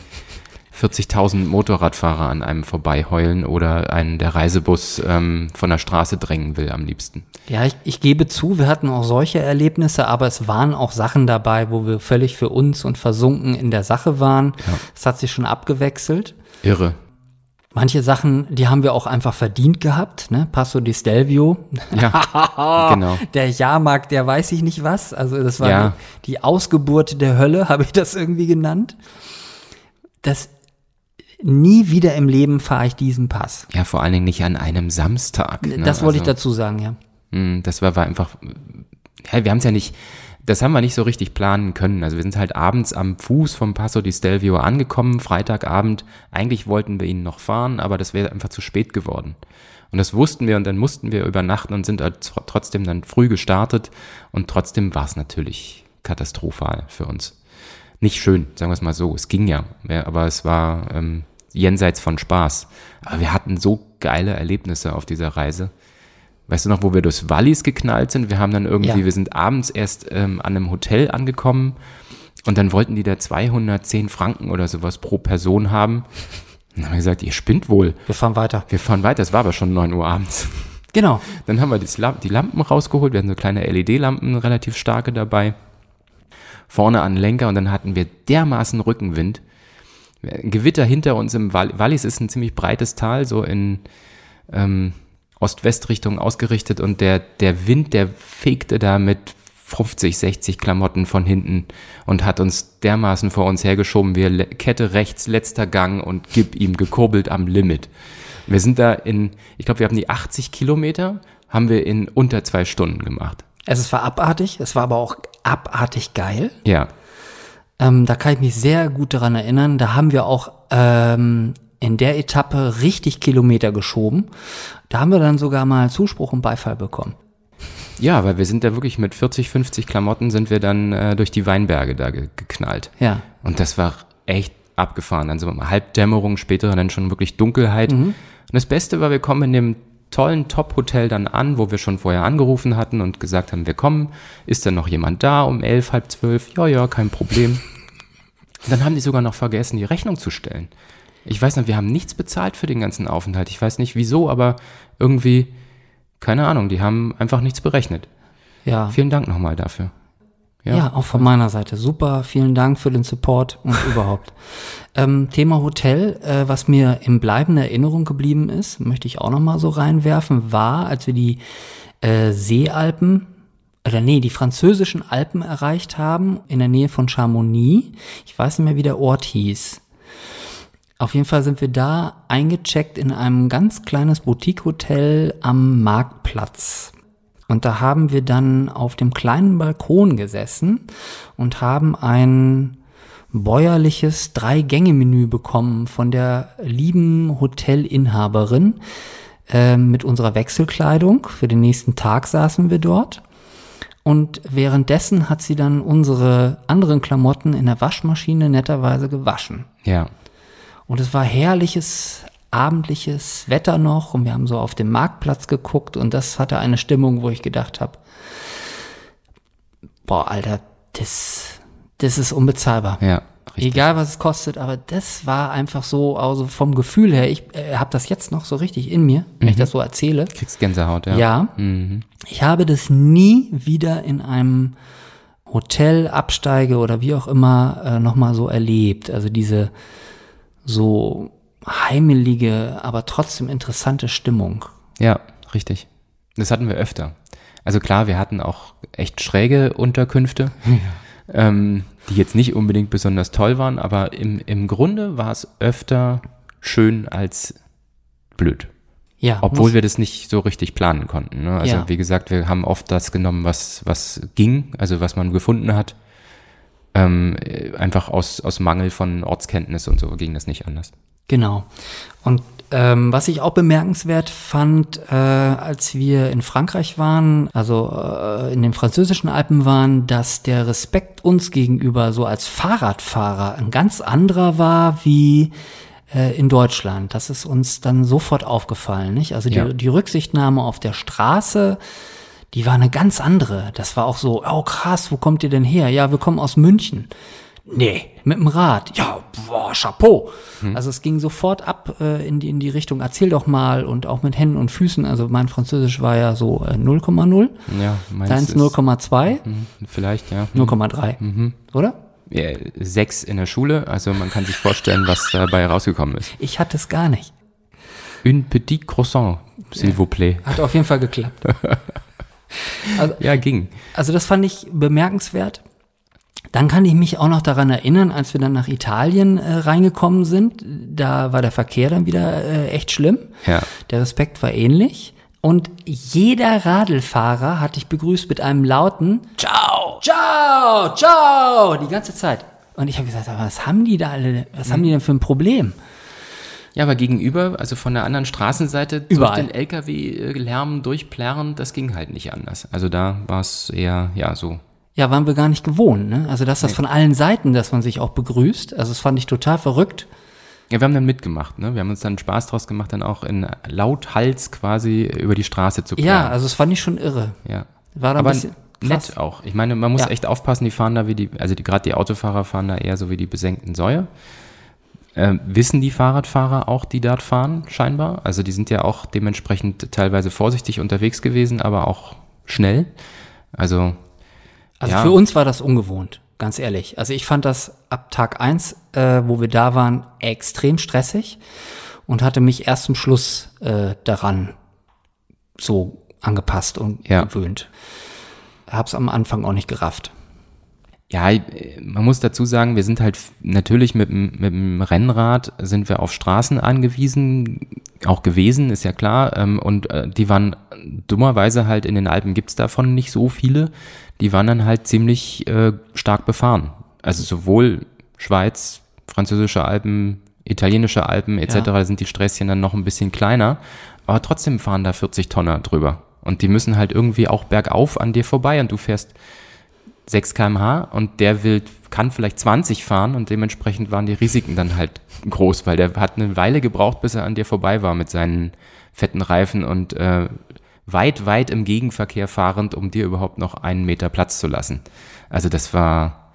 Speaker 2: 40.000 Motorradfahrer an einem vorbei heulen oder einen der Reisebus ähm, von der Straße drängen will am liebsten.
Speaker 1: Ja, ich, ich gebe zu, wir hatten auch solche Erlebnisse, aber es waren auch Sachen dabei, wo wir völlig für uns und versunken in der Sache waren. Es hat sich schon abgewechselt.
Speaker 2: Irre.
Speaker 1: Manche Sachen, die haben wir auch einfach verdient gehabt, ne? Passo di Stelvio.
Speaker 2: Ja, genau.
Speaker 1: Der Jahrmarkt, der weiß ich nicht was. Also das war
Speaker 2: Ja.
Speaker 1: die, die Ausgeburt der Hölle, habe ich das irgendwie genannt. Das nie wieder im Leben fahre ich diesen Pass.
Speaker 2: Ja, vor allen Dingen nicht an einem Samstag. Ne?
Speaker 1: Das wollte ich
Speaker 2: Also,
Speaker 1: dazu sagen, ja.
Speaker 2: mh, Das war, war einfach, ja, wir haben es ja nicht, das haben wir nicht so richtig planen können. Also wir sind halt abends am Fuß vom Passo di Stelvio angekommen, Freitagabend. Eigentlich wollten wir ihn noch fahren, aber das wäre einfach zu spät geworden. Und das wussten wir und dann mussten wir übernachten und sind halt tr- trotzdem dann früh gestartet und trotzdem war es natürlich katastrophal für uns. Nicht schön, sagen wir es mal so. Es ging ja, ja, aber es war ähm, jenseits von Spaß. Aber wir hatten so geile Erlebnisse auf dieser Reise. Weißt du noch, wo wir durchs Wallis geknallt sind? Wir haben dann irgendwie,
Speaker 1: Ja.
Speaker 2: wir sind abends erst ähm, an einem Hotel angekommen und dann wollten die da 210 Franken oder sowas pro Person haben. Und dann haben wir gesagt, ihr spinnt wohl.
Speaker 1: Wir fahren weiter.
Speaker 2: Wir fahren weiter, es war aber schon 9 Uhr abends.
Speaker 1: Genau.
Speaker 2: Dann haben wir die Lampen rausgeholt. Wir hatten so kleine LED-Lampen, relativ starke dabei. Vorne an den Lenker und dann hatten wir dermaßen Rückenwind. Gewitter hinter uns im Wall Wallis ist ein ziemlich breites Tal, so in ähm, Ost-West-Richtung ausgerichtet und der, der Wind, der fegte da mit 50, 60 Klamotten von hinten und hat uns dermaßen vor uns hergeschoben. Wir Kette rechts, letzter Gang und gib ihm gekurbelt am Limit. Wir sind da in, ich glaube, wir haben die 80 Kilometer, haben wir in unter zwei Stunden gemacht.
Speaker 1: Es war abartig, es war aber auch abartig geil.
Speaker 2: Ja,
Speaker 1: Ähm, da kann ich mich sehr gut daran erinnern. Da haben wir auch ähm, in der Etappe richtig Kilometer geschoben. Da haben wir dann sogar mal Zuspruch und Beifall bekommen.
Speaker 2: ja, weil wir sind da wirklich mit 40, 50 Klamotten sind wir dann äh, durch die Weinberge da ge geknallt.
Speaker 1: Ja.
Speaker 2: Und das war echt abgefahren. Dann so Halbdämmerung, später dann schon wirklich Dunkelheit. Und das Beste war, wir kommen in dem tollen Top-Hotel dann an, wo wir schon vorher angerufen hatten und gesagt haben, wir kommen. Ist denn noch jemand da um elf, halb zwölf? Ja, ja, kein Problem. Dann haben die sogar noch vergessen, die Rechnung zu stellen. Ich weiß noch, wir haben nichts bezahlt für den ganzen Aufenthalt. Ich weiß nicht wieso, aber irgendwie, keine Ahnung, die haben einfach nichts berechnet.
Speaker 1: Ja.
Speaker 2: Vielen Dank nochmal dafür.
Speaker 1: Ja, auch von meiner Seite. Super, vielen Dank für den Support und überhaupt. Ähm, Thema Hotel, äh, was mir in bleibender Erinnerung geblieben ist, möchte ich auch noch mal so reinwerfen, war, als wir die äh, Seealpen oder nee, die französischen Alpen erreicht haben, in der Nähe von Chamonix. Ich weiß nicht mehr, wie der Ort hieß. Auf jeden Fall sind wir da eingecheckt in einem ganz kleines Boutique-Hotel am Marktplatz. Und da haben wir dann auf dem kleinen Balkon gesessen und haben ein bäuerliches Drei-Gänge-Menü bekommen von der lieben Hotelinhaberin äh, mit unserer Wechselkleidung. Für den nächsten Tag saßen wir dort. Und währenddessen hat sie dann unsere anderen Klamotten in der Waschmaschine netterweise gewaschen.
Speaker 2: Ja.
Speaker 1: Und es war herrliches abendliches Wetter noch und wir haben so auf dem Marktplatz geguckt und das hatte eine Stimmung, wo ich gedacht habe, boah, Alter, das, das ist unbezahlbar.
Speaker 2: Ja, richtig.
Speaker 1: Egal was es kostet, aber das war einfach so, also vom Gefühl her, ich äh, habe das jetzt noch so richtig in mir, wenn ich das so erzähle.
Speaker 2: Kriegst Gänsehaut, ja.
Speaker 1: Ja, ich habe das nie wieder in einem Hotel, Absteige oder wie auch immer äh, nochmal so erlebt. Also diese so heimelige, aber trotzdem interessante Stimmung.
Speaker 2: Ja, richtig. Das hatten wir öfter. Also klar, wir hatten auch echt schräge Unterkünfte, ähm, die jetzt nicht unbedingt besonders toll waren, aber im, im Grunde war es öfter schön als blöd.
Speaker 1: Ja,
Speaker 2: Obwohl wir das nicht so richtig planen konnten. Ne? Also
Speaker 1: Ja.
Speaker 2: wie gesagt, wir haben oft das genommen, was, was ging, also was man gefunden hat. Ähm, äh, einfach aus, aus Mangel von Ortskenntnis und so ging das nicht anders.
Speaker 1: Genau. Und ähm, was ich auch bemerkenswert fand, äh, als wir in Frankreich waren, also äh, in den französischen Alpen waren, dass der Respekt uns gegenüber so als Fahrradfahrer ein ganz anderer war wie äh, in Deutschland. Das ist uns dann sofort aufgefallen, nicht? Also die,
Speaker 2: Ja.
Speaker 1: die Rücksichtnahme auf der Straße, die war eine ganz andere. Das war auch so, oh krass, wo kommt ihr denn her? Ja, wir kommen aus München. Nee, mit dem Rad. Ja, boah, Chapeau. Also es ging sofort ab äh, in, die, in die Richtung, erzähl doch mal und auch mit Händen und Füßen. Also mein Französisch war ja so äh, 0,0,
Speaker 2: Ja, meins
Speaker 1: deins
Speaker 2: ist-
Speaker 1: 0,2,
Speaker 2: Hm, Vielleicht, ja.
Speaker 1: 0,3. Oder?
Speaker 2: Ja, sechs in der Schule, also man kann sich vorstellen, was dabei rausgekommen ist.
Speaker 1: Ich hatte es gar nicht.
Speaker 2: Un petit croissant, s'il vous plaît.
Speaker 1: Hat auf jeden Fall geklappt.
Speaker 2: Ja, ging.
Speaker 1: Also das fand ich bemerkenswert. Dann kann ich mich auch noch daran erinnern, als wir dann nach Italien äh, reingekommen sind, da war der Verkehr dann wieder äh, echt schlimm.
Speaker 2: Ja.
Speaker 1: Der Respekt war ähnlich. Und jeder Radlfahrer hat dich begrüßt mit einem lauten Ciao, Ciao, Ciao, die ganze Zeit. Und ich habe gesagt, aber was haben die da alle, was haben die denn für ein Problem?
Speaker 2: Ja, aber gegenüber, also von der anderen Straßenseite,
Speaker 1: Überall.
Speaker 2: durch den LKW-Lärm durchplärren, das ging halt nicht anders. Also da war es eher, ja, so.
Speaker 1: Ja, waren wir gar nicht gewohnt, ne? Also dass das von allen Seiten, dass man sich auch begrüßt. Also das fand ich total verrückt.
Speaker 2: Ja, wir haben dann mitgemacht, ne? Wir haben uns dann Spaß draus gemacht, dann auch in Lauthals quasi über die Straße zu
Speaker 1: Ja,
Speaker 2: plärren.
Speaker 1: also das fand ich schon irre.
Speaker 2: ja.
Speaker 1: War da ein
Speaker 2: Aber
Speaker 1: bisschen krass.
Speaker 2: nett auch. Ich meine, man muss
Speaker 1: Ja.
Speaker 2: echt aufpassen, die fahren da wie die, also die, gerade die Autofahrer fahren da eher so wie die besenkten Säue. Ähm, wissen die Fahrradfahrer auch, die dort fahren, scheinbar? Also die sind ja auch dementsprechend teilweise vorsichtig unterwegs gewesen, aber auch schnell. Also,
Speaker 1: Also
Speaker 2: Ja.
Speaker 1: für uns war das ungewohnt, ganz ehrlich. Also ich fand das ab Tag eins, äh, wo wir da waren, extrem stressig und hatte mich erst zum Schluss äh, daran so angepasst und
Speaker 2: Ja.
Speaker 1: gewöhnt. Hab's am Anfang auch nicht gerafft.
Speaker 2: Ja, äh, man muss dazu sagen, wir sind halt natürlich mit, dem- mit dem Rennrad sind wir auf Straßen angewiesen, auch gewesen, ist ja klar. Ähm, und äh, die waren dummerweise halt in den Alpen gibt's davon nicht so viele. Die waren dann halt ziemlich äh, stark befahren. Also sowohl Schweiz, französische Alpen, italienische Alpen etc.
Speaker 1: Ja.
Speaker 2: Sind die Sträßchen dann noch ein bisschen kleiner. Aber trotzdem fahren da 40 Tonner drüber. Und die müssen halt irgendwie auch bergauf an dir vorbei und du fährst 6 km/h und der will, kann vielleicht 20 fahren und dementsprechend waren die Risiken dann halt groß, weil der hat eine Weile gebraucht, bis er an dir vorbei war mit seinen fetten Reifen und äh, weit, weit im Gegenverkehr fahrend, um dir überhaupt noch einen Meter Platz zu lassen. Also das war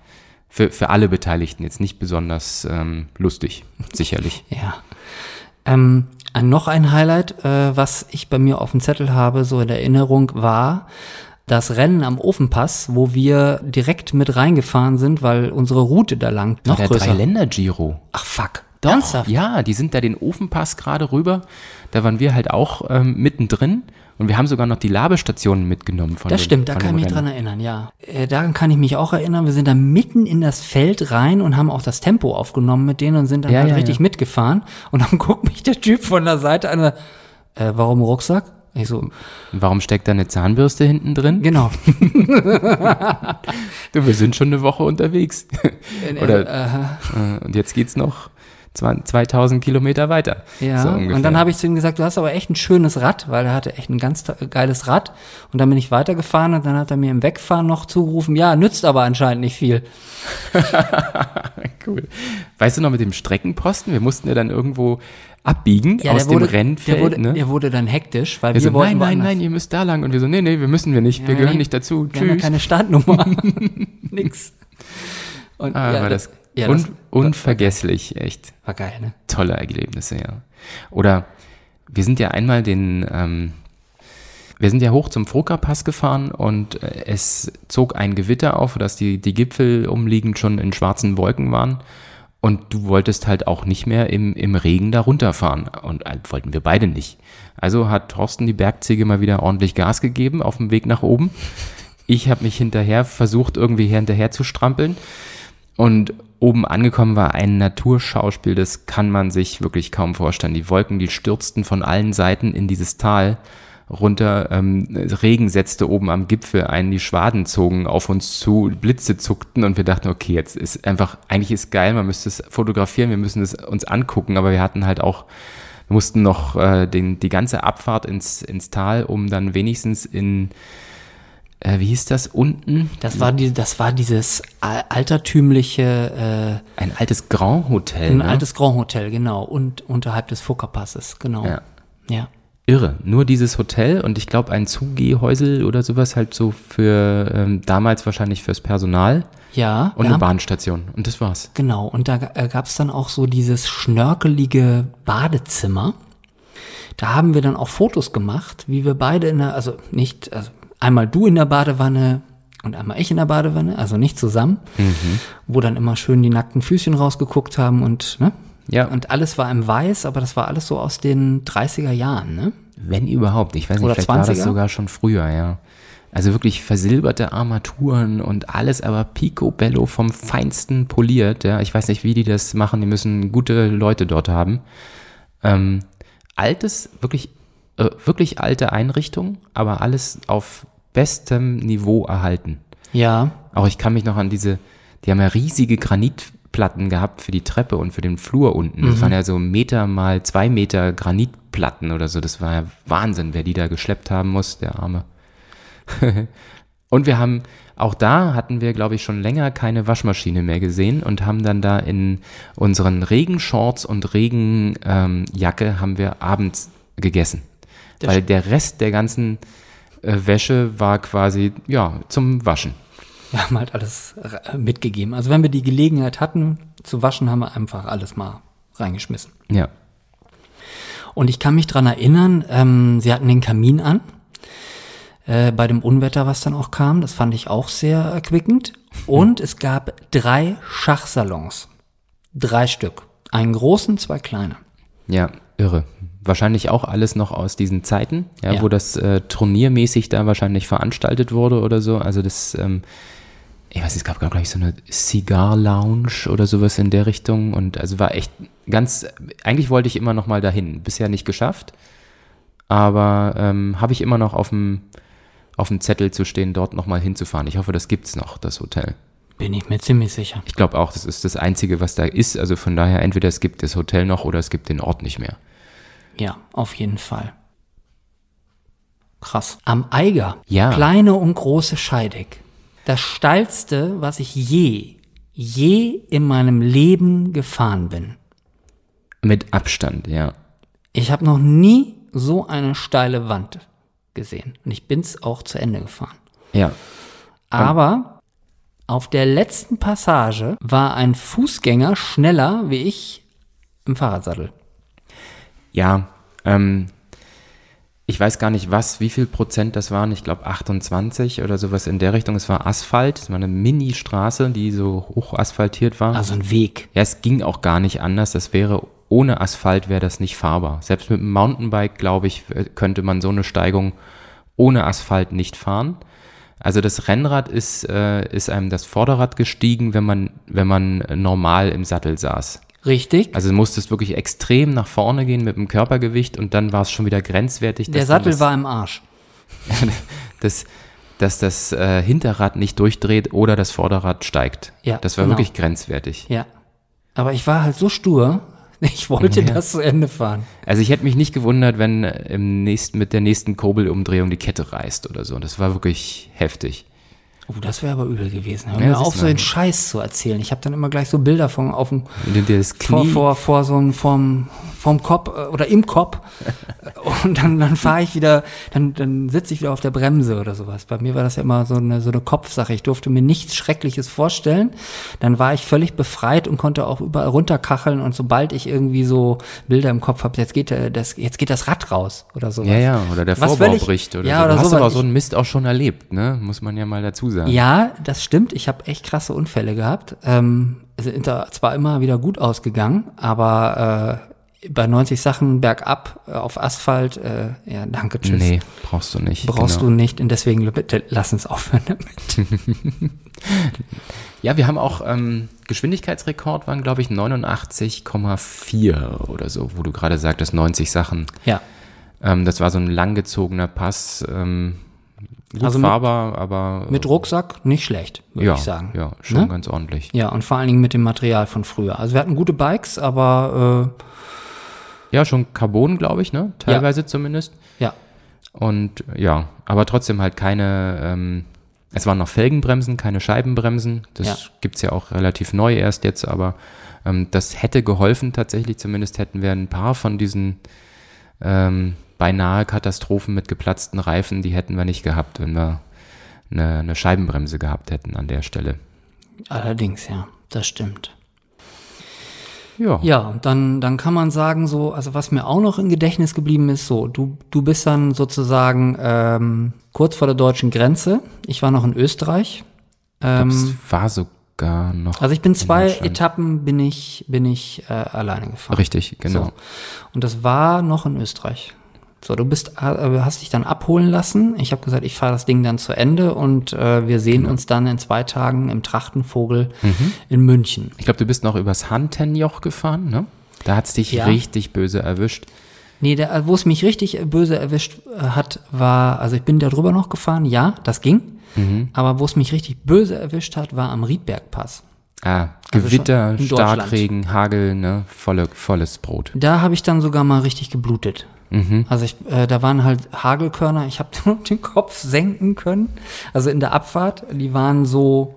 Speaker 2: für, für alle Beteiligten jetzt nicht besonders ähm, lustig, sicherlich.
Speaker 1: Ja. Ähm, noch ein Highlight, äh, was ich bei mir auf dem Zettel habe, so in Erinnerung, war das Rennen am Ofenpass, wo wir direkt mit reingefahren sind, weil unsere Route da lang noch
Speaker 2: der
Speaker 1: größer.
Speaker 2: Dreiländer-Giro.
Speaker 1: Ach fuck.
Speaker 2: Doch,
Speaker 1: Ernsthaft?
Speaker 2: ja, die sind da den Ofenpass gerade rüber. Da waren wir halt auch ähm, mittendrin und wir haben sogar noch die Labestationen mitgenommen von
Speaker 1: Das stimmt, da
Speaker 2: von
Speaker 1: kann ich mich dran erinnern, ja. Äh, daran kann ich mich auch erinnern. Wir sind da mitten in das Feld rein und haben auch das Tempo aufgenommen mit denen und sind dann
Speaker 2: Ja,
Speaker 1: halt
Speaker 2: ja,
Speaker 1: richtig
Speaker 2: ja.
Speaker 1: mitgefahren. Und dann guckt mich der Typ von der Seite an, äh, warum Rucksack? Ich so,
Speaker 2: Warum steckt da eine Zahnbürste hinten drin?
Speaker 1: genau.
Speaker 2: Du, wir sind schon eine Woche unterwegs. Oder,
Speaker 1: äh,
Speaker 2: und jetzt geht's noch 20 2000 Kilometer weiter.
Speaker 1: Ja,
Speaker 2: so
Speaker 1: und dann habe ich zu ihm gesagt, du hast aber echt ein schönes Rad, weil er hatte echt ein ganz geiles Rad. Und dann bin ich weitergefahren und dann hat er mir im Wegfahren noch zugerufen, ja, nützt aber anscheinend nicht viel.
Speaker 2: Cool. Weißt du noch mit dem Streckenposten? Wir mussten ja dann irgendwo abbiegen
Speaker 1: Ja,
Speaker 2: aus
Speaker 1: wurde,
Speaker 2: dem Rennfeld.
Speaker 1: der, wurde,
Speaker 2: ne?
Speaker 1: der wurde dann hektisch, weil
Speaker 2: wir
Speaker 1: wir,
Speaker 2: so,
Speaker 1: wollten
Speaker 2: nein, nein, nein, ihr müsst da lang. Und wir so, nee, nee, wir müssen wir nicht. Wir
Speaker 1: Ja,
Speaker 2: gehören
Speaker 1: nee,
Speaker 2: nicht dazu.
Speaker 1: Wir haben ja
Speaker 2: Tschüss.
Speaker 1: keine Startnummer. Nix. Und
Speaker 2: Ah,
Speaker 1: ja,
Speaker 2: war das,
Speaker 1: ja,
Speaker 2: un
Speaker 1: das
Speaker 2: unvergesslich, echt.
Speaker 1: war geil, ne?
Speaker 2: Tolle Erlebnisse, ja. Oder wir sind ja einmal den, ähm, wir sind ja hoch zum Froka-Pass gefahren und äh, es zog ein Gewitter auf, dass die, die Gipfel umliegend schon in schwarzen Wolken waren. Und du wolltest halt auch nicht mehr im, im Regen da runterfahren. Und äh, wollten wir beide nicht. Also hat Thorsten die Bergziege mal wieder ordentlich Gas gegeben auf dem Weg nach oben. Ich habe mich hinterher versucht, irgendwie hinterher zu strampeln. Und oben angekommen war ein Naturschauspiel, das kann man sich wirklich kaum vorstellen. Die Wolken, die stürzten von allen Seiten in dieses Tal runter. Ähm, Regen setzte oben am Gipfel ein, die Schwaden zogen auf uns zu, Blitze zuckten und wir dachten, okay, jetzt ist einfach, eigentlich ist geil, man müsste es fotografieren, wir müssen es uns angucken, aber wir hatten halt auch, wir mussten noch äh, den, die ganze Abfahrt ins, ins Tal, um dann wenigstens in, äh, wie hieß das, unten?
Speaker 1: Das war die, das war dieses al- altertümliche,
Speaker 2: Ein altes Grand
Speaker 1: äh,
Speaker 2: Hotel.
Speaker 1: ein
Speaker 2: ne?
Speaker 1: altes Grand Hotel, genau, und unterhalb des Fuggerpasses, genau.
Speaker 2: Ja.
Speaker 1: ja.
Speaker 2: Irre. Nur dieses Hotel und ich glaube ein Zugehäusel oder sowas halt so für ähm, damals wahrscheinlich fürs Personal
Speaker 1: Ja,
Speaker 2: und eine
Speaker 1: haben-
Speaker 2: Bahnstation. Und das war's.
Speaker 1: Genau, und da äh, gab es dann auch so dieses schnörkelige Badezimmer. Da haben wir dann auch Fotos gemacht, wie wir beide in der, also nicht, also einmal du in der Badewanne und einmal ich in der Badewanne, also nicht zusammen, wo dann immer schön die nackten Füßchen rausgeguckt haben und, ne?
Speaker 2: Ja.
Speaker 1: Und alles war im Weiß, aber das war alles so aus den 30er Jahren, ne?
Speaker 2: Wenn überhaupt. Ich weiß nicht,
Speaker 1: Oder
Speaker 2: vielleicht war das
Speaker 1: 20er?
Speaker 2: sogar schon früher, ja. Also wirklich versilberte Armaturen und alles aber picobello vom Feinsten poliert. Ja. Ich weiß nicht, wie die das machen. Die müssen gute Leute dort haben. Ähm, altes, wirklich, äh, wirklich alte Einrichtung, aber alles auf bestem Niveau erhalten.
Speaker 1: Ja,
Speaker 2: Auch ich kann mich noch an diese, die haben ja riesige Granitplatten gehabt für die Treppe und für den Flur unten. Das waren ja so Meter mal zwei Meter Granitplatten oder so. Das war ja Wahnsinn, wer die da geschleppt haben muss, der Arme. und wir haben, auch da hatten wir, glaube ich, schon länger keine Waschmaschine mehr gesehen und haben dann da in unseren Regenshorts und Regenjacke ähm, haben wir abends gegessen.
Speaker 1: Das
Speaker 2: Weil der Rest der ganzen äh, Wäsche war quasi, ja, zum Waschen.
Speaker 1: wir haben halt alles äh, mitgegeben. Also wenn wir die Gelegenheit hatten zu waschen, haben wir einfach alles mal reingeschmissen.
Speaker 2: Ja.
Speaker 1: Und ich kann mich dran erinnern, ähm, sie hatten den Kamin an. Äh, bei dem Unwetter, was dann auch kam. Das fand ich auch sehr erquickend. Und es gab drei Schachsalons. Drei Stück. Einen großen, zwei kleine.
Speaker 2: Ja, irre. Wahrscheinlich auch alles noch aus diesen Zeiten, ja,
Speaker 1: Ja.
Speaker 2: wo das äh, turniermäßig da wahrscheinlich veranstaltet wurde oder so. Also das, ähm, ich weiß nicht, es gab glaube ich so eine Cigar Lounge oder sowas in der Richtung und also war echt ganz, eigentlich wollte ich immer noch mal dahin, bisher nicht geschafft, aber ähm, habe ich immer noch auf dem auf dem Zettel zu stehen, dort noch mal hinzufahren. Ich hoffe, das gibt's noch, das Hotel.
Speaker 1: Bin ich mir ziemlich sicher.
Speaker 2: Ich glaube auch, das ist das Einzige, was da ist. Also von daher, entweder es gibt das Hotel noch oder es gibt den Ort nicht mehr.
Speaker 1: Ja, auf jeden Fall. Krass. Am Eiger.
Speaker 2: Ja.
Speaker 1: Kleine und große Scheideck. Das steilste, was ich je, je in meinem Leben gefahren bin.
Speaker 2: Mit Abstand, ja.
Speaker 1: Ich habe noch nie so eine steile Wand gesehen. Und ich bin's auch zu Ende gefahren.
Speaker 2: Ja.
Speaker 1: Aber auf der letzten Passage war ein Fußgänger schneller wie ich im Fahrradsattel.
Speaker 2: Ja, ähm, ich weiß gar nicht was, wie viel Prozent das waren. Ich glaube 28 oder sowas in der Richtung. Es war Asphalt, es war eine Mini-Straße, die so hoch asphaltiert war.
Speaker 1: Also ein Weg.
Speaker 2: Ja, es ging auch gar nicht anders. Das wäre, ohne Asphalt wäre das nicht fahrbar. Selbst mit dem Mountainbike, glaube ich, könnte man so eine Steigung ohne Asphalt nicht fahren. Also das Rennrad ist, äh, ist einem das Vorderrad gestiegen, wenn man, wenn man normal im Sattel saß.
Speaker 1: Richtig.
Speaker 2: Also du musstest wirklich extrem nach vorne gehen mit dem Körpergewicht und dann war es schon wieder grenzwertig.
Speaker 1: Der Sattel
Speaker 2: das,
Speaker 1: war im Arsch.
Speaker 2: dass, dass das äh, Hinterrad nicht durchdreht oder das Vorderrad steigt.
Speaker 1: Ja,
Speaker 2: das war
Speaker 1: genau.
Speaker 2: wirklich grenzwertig.
Speaker 1: Ja. Aber ich war halt so stur. Ich wollte
Speaker 2: Ja.
Speaker 1: das zu Ende fahren.
Speaker 2: Also ich hätte mich nicht gewundert, wenn äh, im nächsten, mit der nächsten Kurbelumdrehung die Kette reißt oder so. Das war wirklich heftig.
Speaker 1: Oh, das wäre aber übel gewesen. Hör
Speaker 2: Ja,
Speaker 1: mir auf, so den Scheiß zu erzählen. Ich habe dann immer gleich so Bilder von auf dem
Speaker 2: dir das
Speaker 1: vor,
Speaker 2: Knie,
Speaker 1: vor, vor so einem vom, vom Kopf äh, oder im Kopf und dann, dann fahre ich wieder, dann, dann sitze ich wieder auf der Bremse oder sowas. Bei mir war das ja immer so eine, so eine Kopfsache. Ich durfte mir nichts Schreckliches vorstellen. Dann war ich völlig befreit und konnte auch überall runterkacheln und sobald ich irgendwie so Bilder im Kopf habe, jetzt geht äh, das, jetzt geht das Rad raus oder sowas.
Speaker 2: ja, ja, oder der Vorbau bricht oder
Speaker 1: ja,
Speaker 2: so.
Speaker 1: oder
Speaker 2: du hast
Speaker 1: sowas.
Speaker 2: aber so einen Mist auch schon erlebt, ne? Muss man ja mal dazu sagen.
Speaker 1: Ja, das stimmt. Ich habe echt krasse Unfälle gehabt. Ähm, es sind da zwar immer wieder gut ausgegangen, aber äh, bei 90 Sachen bergab äh, auf Asphalt, äh, ja, danke, tschüss.
Speaker 2: Nee, brauchst du nicht.
Speaker 1: Brauchst
Speaker 2: genau.
Speaker 1: du nicht und deswegen bitte lass uns aufhören damit.
Speaker 2: Ja, wir haben auch ähm, Geschwindigkeitsrekord waren, glaube ich, 89,4 oder so, wo du gerade sagtest, 90 Sachen.
Speaker 1: Ja,
Speaker 2: Ähm, das war so ein langgezogener Pass. Ähm, gut
Speaker 1: Also mit-
Speaker 2: fahrbar, aber
Speaker 1: mit Rucksack nicht schlecht, würde
Speaker 2: ja,
Speaker 1: ich sagen.
Speaker 2: ja, schon
Speaker 1: Ne?
Speaker 2: ganz ordentlich.
Speaker 1: Ja, und vor allen Dingen mit dem Material von früher. Also wir hatten gute Bikes, aber
Speaker 2: Ja, schon Carbon, glaube ich, ne? Teilweise zumindest.
Speaker 1: äh, ja,
Speaker 2: Und ja, aber trotzdem halt keine, ähm, es waren noch Felgenbremsen, keine Scheibenbremsen. Das
Speaker 1: Ja.
Speaker 2: gibt's ja auch relativ neu erst jetzt, aber ähm, das hätte geholfen tatsächlich. Zumindest hätten wir ein paar von diesen ähm, beinahe Katastrophen mit geplatzten Reifen, die hätten wir nicht gehabt, wenn wir eine, eine Scheibenbremse gehabt hätten an der Stelle.
Speaker 1: allerdings, ja, das stimmt.
Speaker 2: Ja.
Speaker 1: Ja, und dann, dann kann man sagen, so, also was mir auch noch im Gedächtnis geblieben ist, so, du, du bist dann sozusagen ähm, kurz vor der deutschen Grenze. Ich war noch in Österreich. Ähm,
Speaker 2: es war sogar noch.
Speaker 1: also ich bin
Speaker 2: in
Speaker 1: zwei. Etappen bin ich, bin ich äh, alleine gefahren.
Speaker 2: Richtig, genau.
Speaker 1: So. Und das war noch in Österreich. So, du bist, äh, hast dich dann abholen lassen. Ich habe gesagt, ich fahre das Ding dann zu Ende und äh, wir sehen
Speaker 2: Genau.
Speaker 1: uns dann in zwei Tagen im Trachtenvogel
Speaker 2: Mhm.
Speaker 1: in München.
Speaker 2: Ich glaube, du bist noch übers Hantenjoch gefahren, ne? Da hat's dich
Speaker 1: Ja.
Speaker 2: richtig böse erwischt.
Speaker 1: Nee, der, wo es mich richtig böse erwischt äh, hat, war, also ich bin da drüber noch gefahren, ja, das ging.
Speaker 2: Mhm.
Speaker 1: Aber wo es mich richtig böse erwischt hat, war am Riedbergpass.
Speaker 2: Ah,
Speaker 1: Also
Speaker 2: Gewitter,
Speaker 1: Deutschland.
Speaker 2: Starkregen, Hagel, ne? Volle, volles Brot.
Speaker 1: Da habe ich dann sogar mal richtig geblutet.
Speaker 2: Mhm.
Speaker 1: Also ich, äh, da waren halt Hagelkörner, ich habe nur den Kopf senken können. Also in der Abfahrt, die waren so,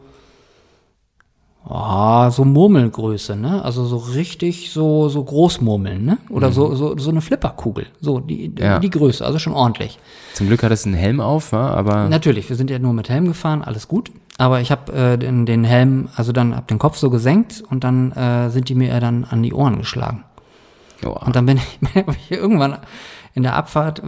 Speaker 1: oh, so Murmelgröße, ne? Also so richtig so, so Großmurmeln, ne? Oder so, so, so eine Flipperkugel. So, die,
Speaker 2: Mhm. Ja.
Speaker 1: die Größe, also schon ordentlich.
Speaker 2: Zum Glück hattest du einen Helm auf, wa? aber
Speaker 1: Natürlich, wir sind ja nur mit Helm gefahren, alles gut. Aber ich habe äh, den, den Helm, also dann hab den Kopf so gesenkt und dann äh, sind die mir ja dann an die Ohren geschlagen.
Speaker 2: Joa.
Speaker 1: Und dann bin ich, bin ich irgendwann in der Abfahrt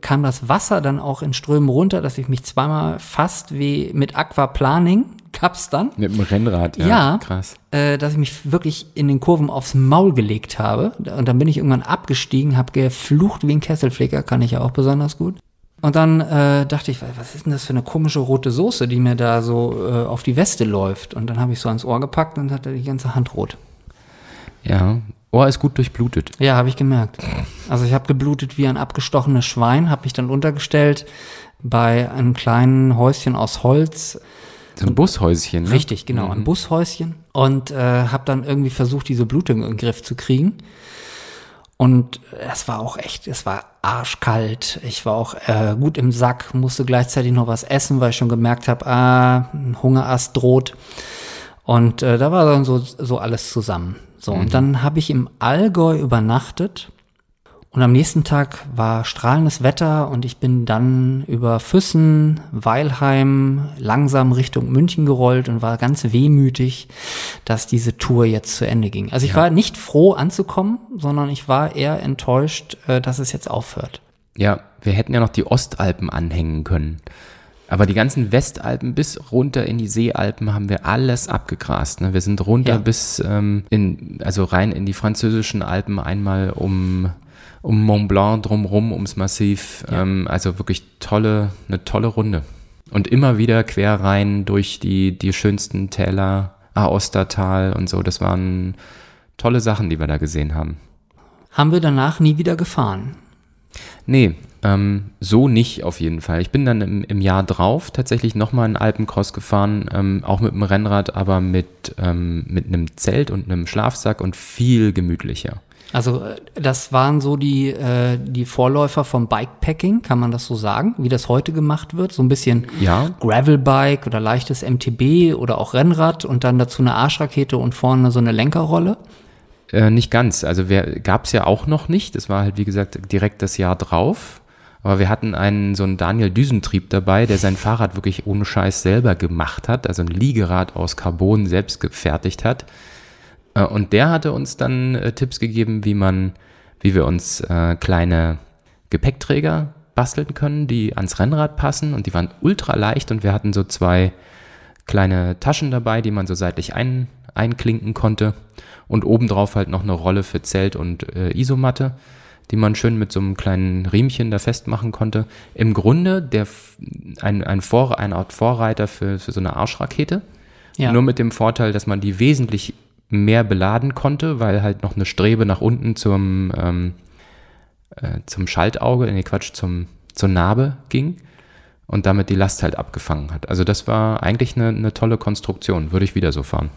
Speaker 1: kam das Wasser dann auch in Strömen runter, dass ich mich zweimal fast wie mit Aquaplaning gab's dann,
Speaker 2: Mit dem Rennrad, ja.
Speaker 1: Ja.
Speaker 2: Krass.
Speaker 1: äh, dass ich mich wirklich in den Kurven aufs Maul gelegt habe. Und dann bin ich irgendwann abgestiegen, habe geflucht wie ein Kesselflicker, kann ich ja auch besonders gut. Und dann äh, dachte ich, was ist denn das für eine komische rote Soße, die mir da so äh, auf die Weste läuft? Und dann habe ich so ans Ohr gepackt und hatte die ganze Hand rot.
Speaker 2: Ja. Ohr ist gut durchblutet.
Speaker 1: Ja, habe ich gemerkt. Also ich habe geblutet wie ein abgestochenes Schwein, habe mich dann untergestellt bei einem kleinen Häuschen aus Holz.
Speaker 2: So ein Bushäuschen, ne?
Speaker 1: Richtig, genau, ein Bushäuschen. Und äh, habe dann irgendwie versucht, diese Blutung in den Griff zu kriegen. Und es war auch echt, es war arschkalt. Ich war auch äh, gut im Sack, musste gleichzeitig noch was essen, weil ich schon gemerkt habe, ah, ein Hungerast droht. Und äh, da war dann so, so alles zusammen. So, und dann habe ich im Allgäu übernachtet. Und am nächsten Tag war strahlendes Wetter und ich bin dann über Füssen, Weilheim, langsam Richtung München gerollt und war ganz wehmütig, dass diese Tour jetzt zu Ende ging. Also ich war nicht froh anzukommen, sondern ich war eher enttäuscht, äh, dass es jetzt aufhört.
Speaker 2: Ja, wir hätten ja noch die Ostalpen anhängen können. Aber die ganzen Westalpen bis runter in die Seealpen haben wir alles abgegrast. Ne? Wir sind runter
Speaker 1: Ja.
Speaker 2: bis ähm, in, also rein in die französischen Alpen einmal um, um Mont Blanc drumrum, ums Massiv. Ähm, also wirklich tolle, eine tolle Runde. Und immer wieder quer rein durch die, die schönsten Täler, Aostatal und so. Das waren tolle Sachen, die wir da gesehen haben.
Speaker 1: Haben wir danach nie wieder gefahren.
Speaker 2: Nee, ähm, so nicht auf jeden Fall. Ich bin dann im, im Jahr drauf tatsächlich nochmal einen Alpencross gefahren, ähm, auch mit dem Rennrad, aber mit, ähm, mit einem Zelt und einem Schlafsack und viel gemütlicher.
Speaker 1: Also äh, das waren so die, äh, die Vorläufer vom Bikepacking, kann man das so sagen, wie das heute gemacht wird. So ein bisschen
Speaker 2: Ja.
Speaker 1: Gravelbike oder leichtes MTB oder auch Rennrad und dann dazu eine Arschrakete und vorne so eine Lenkerrolle.
Speaker 2: Äh, nicht ganz. Also gab es ja auch noch nicht. Das war halt, wie gesagt, direkt das Jahr drauf. Aber wir hatten einen, so einen Daniel Düsentrieb dabei, der sein Fahrrad wirklich ohne Scheiß selber gemacht hat. Also ein Liegerad aus Carbon selbst gefertigt hat. Äh, Und der hatte uns dann äh, Tipps gegeben, wie man, wie wir uns äh, kleine Gepäckträger basteln können, die ans Rennrad passen. Und die waren ultra leicht und wir hatten so zwei kleine Taschen dabei, die man so seitlich ein, einklinken konnte. Und obendrauf halt noch eine Rolle für Zelt und äh, Isomatte, die man schön mit so einem kleinen Riemchen da festmachen konnte. Im Grunde der, ein, ein Vor, eine Art Vorreiter für, für so eine Arschrakete.
Speaker 1: Ja.
Speaker 2: Nur mit dem Vorteil, dass man die wesentlich mehr beladen konnte, weil halt noch eine Strebe nach unten zum, ähm, äh, zum Schaltauge, nee Quatsch, zum, zur Narbe ging und damit die Last halt abgefangen hat. Also das war eigentlich eine, eine tolle Konstruktion, würde ich wieder so fahren.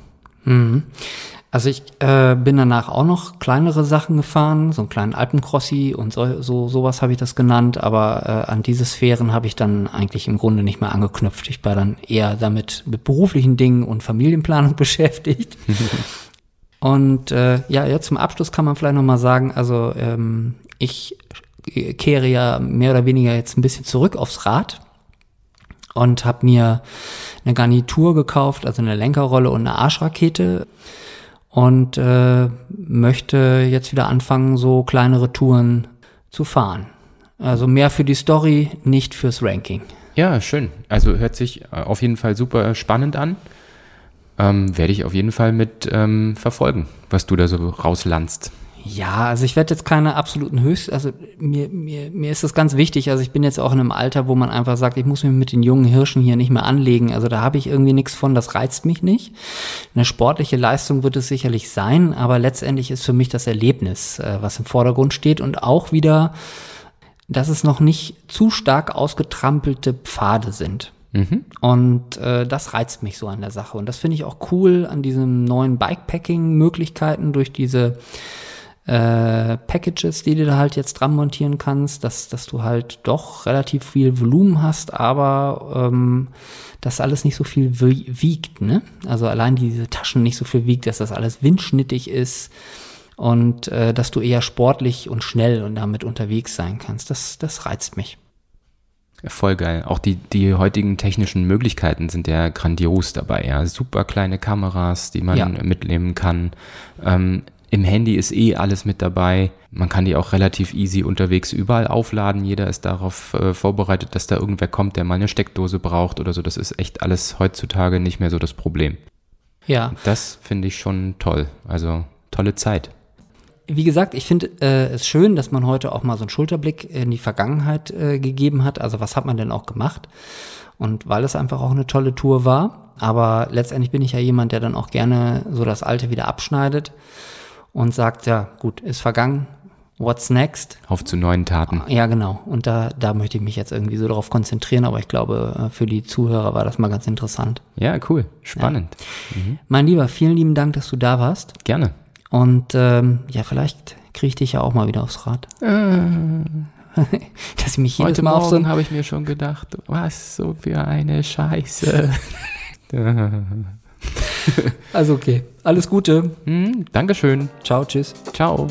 Speaker 1: Also ich äh, bin danach auch noch kleinere Sachen gefahren, so einen kleinen Alpencrossi und so, so sowas habe ich das genannt, aber äh, an diese Sphären habe ich dann eigentlich im Grunde nicht mehr angeknüpft. Ich war dann eher damit mit beruflichen Dingen und Familienplanung beschäftigt. und äh, ja, jetzt zum Abschluss kann man vielleicht noch mal sagen, also ähm, ich kehre ja mehr oder weniger jetzt ein bisschen zurück aufs Rad und habe mir eine Garnitur gekauft, also eine Lenkerrolle und eine Arschrakete und äh, möchte jetzt wieder anfangen, so kleinere Touren zu fahren. Also mehr für die Story, nicht fürs Ranking.
Speaker 2: Ja, schön. Also hört sich äh, auf jeden Fall super spannend an. Ähm, Werde ich auf jeden Fall mit ähm, verfolgen, was du da so rauslandst.
Speaker 1: Ja, also ich werde jetzt keine absoluten Höchst, also mir, mir, mir ist das ganz wichtig. Also ich bin jetzt auch in einem Alter, wo man einfach sagt, ich muss mich mit den jungen Hirschen hier nicht mehr anlegen. Also da habe ich irgendwie nichts von, das reizt mich nicht. Eine sportliche Leistung wird es sicherlich sein, aber letztendlich ist für mich das Erlebnis, äh, was im Vordergrund steht und auch wieder, dass es noch nicht zu stark ausgetrampelte Pfade sind. Und äh, das reizt mich so an der Sache. Und das finde ich auch cool an diesen neuen Bikepacking-Möglichkeiten durch diese äh, Packages, die du da halt jetzt dran montieren kannst, dass, dass du halt doch relativ viel Volumen hast, aber ähm, dass alles nicht so viel wie- wiegt, ne? Also allein diese Taschen nicht so viel wiegt, dass das alles windschnittig ist und äh, dass du eher sportlich und schnell und damit unterwegs sein kannst. Das, das reizt mich.
Speaker 2: Voll geil. Auch die, die heutigen technischen Möglichkeiten sind ja grandios dabei. Ja, super kleine Kameras, die man
Speaker 1: Ja.
Speaker 2: mitnehmen kann. Ähm, Im Handy ist eh alles mit dabei. Man kann die auch relativ easy unterwegs überall aufladen. Jeder ist darauf äh, vorbereitet, dass da irgendwer kommt, der mal eine Steckdose braucht oder so. Das ist echt alles heutzutage nicht mehr so das Problem.
Speaker 1: Ja,
Speaker 2: Das finde ich schon toll. Also tolle Zeit.
Speaker 1: wie gesagt, ich finde äh, es schön, dass man heute auch mal so einen Schulterblick in die Vergangenheit äh, gegeben hat. Also was hat man denn auch gemacht? Und weil es einfach auch eine tolle Tour war. Aber letztendlich bin ich ja jemand, der dann auch gerne so das Alte wieder abschneidet und sagt, ja gut, ist vergangen. What's next?
Speaker 2: Auf zu neuen Taten.
Speaker 1: Ja, genau. Und da, da möchte ich mich jetzt irgendwie so darauf konzentrieren. Aber ich glaube, äh, für die Zuhörer war das mal ganz interessant.
Speaker 2: Ja, cool. Spannend.
Speaker 1: Mein Lieber, vielen lieben Dank, dass du da warst.
Speaker 2: Gerne.
Speaker 1: Und ähm, ja, vielleicht kriege ich dich ja auch mal wieder aufs Rad. Dass ich mich jedes
Speaker 2: Heute
Speaker 1: Mal auf so
Speaker 2: Morgen habe ich mir schon gedacht, was so für eine Scheiße.
Speaker 1: also okay. Alles Gute.
Speaker 2: Mhm, Dankeschön.
Speaker 1: Ciao, tschüss.
Speaker 2: Ciao.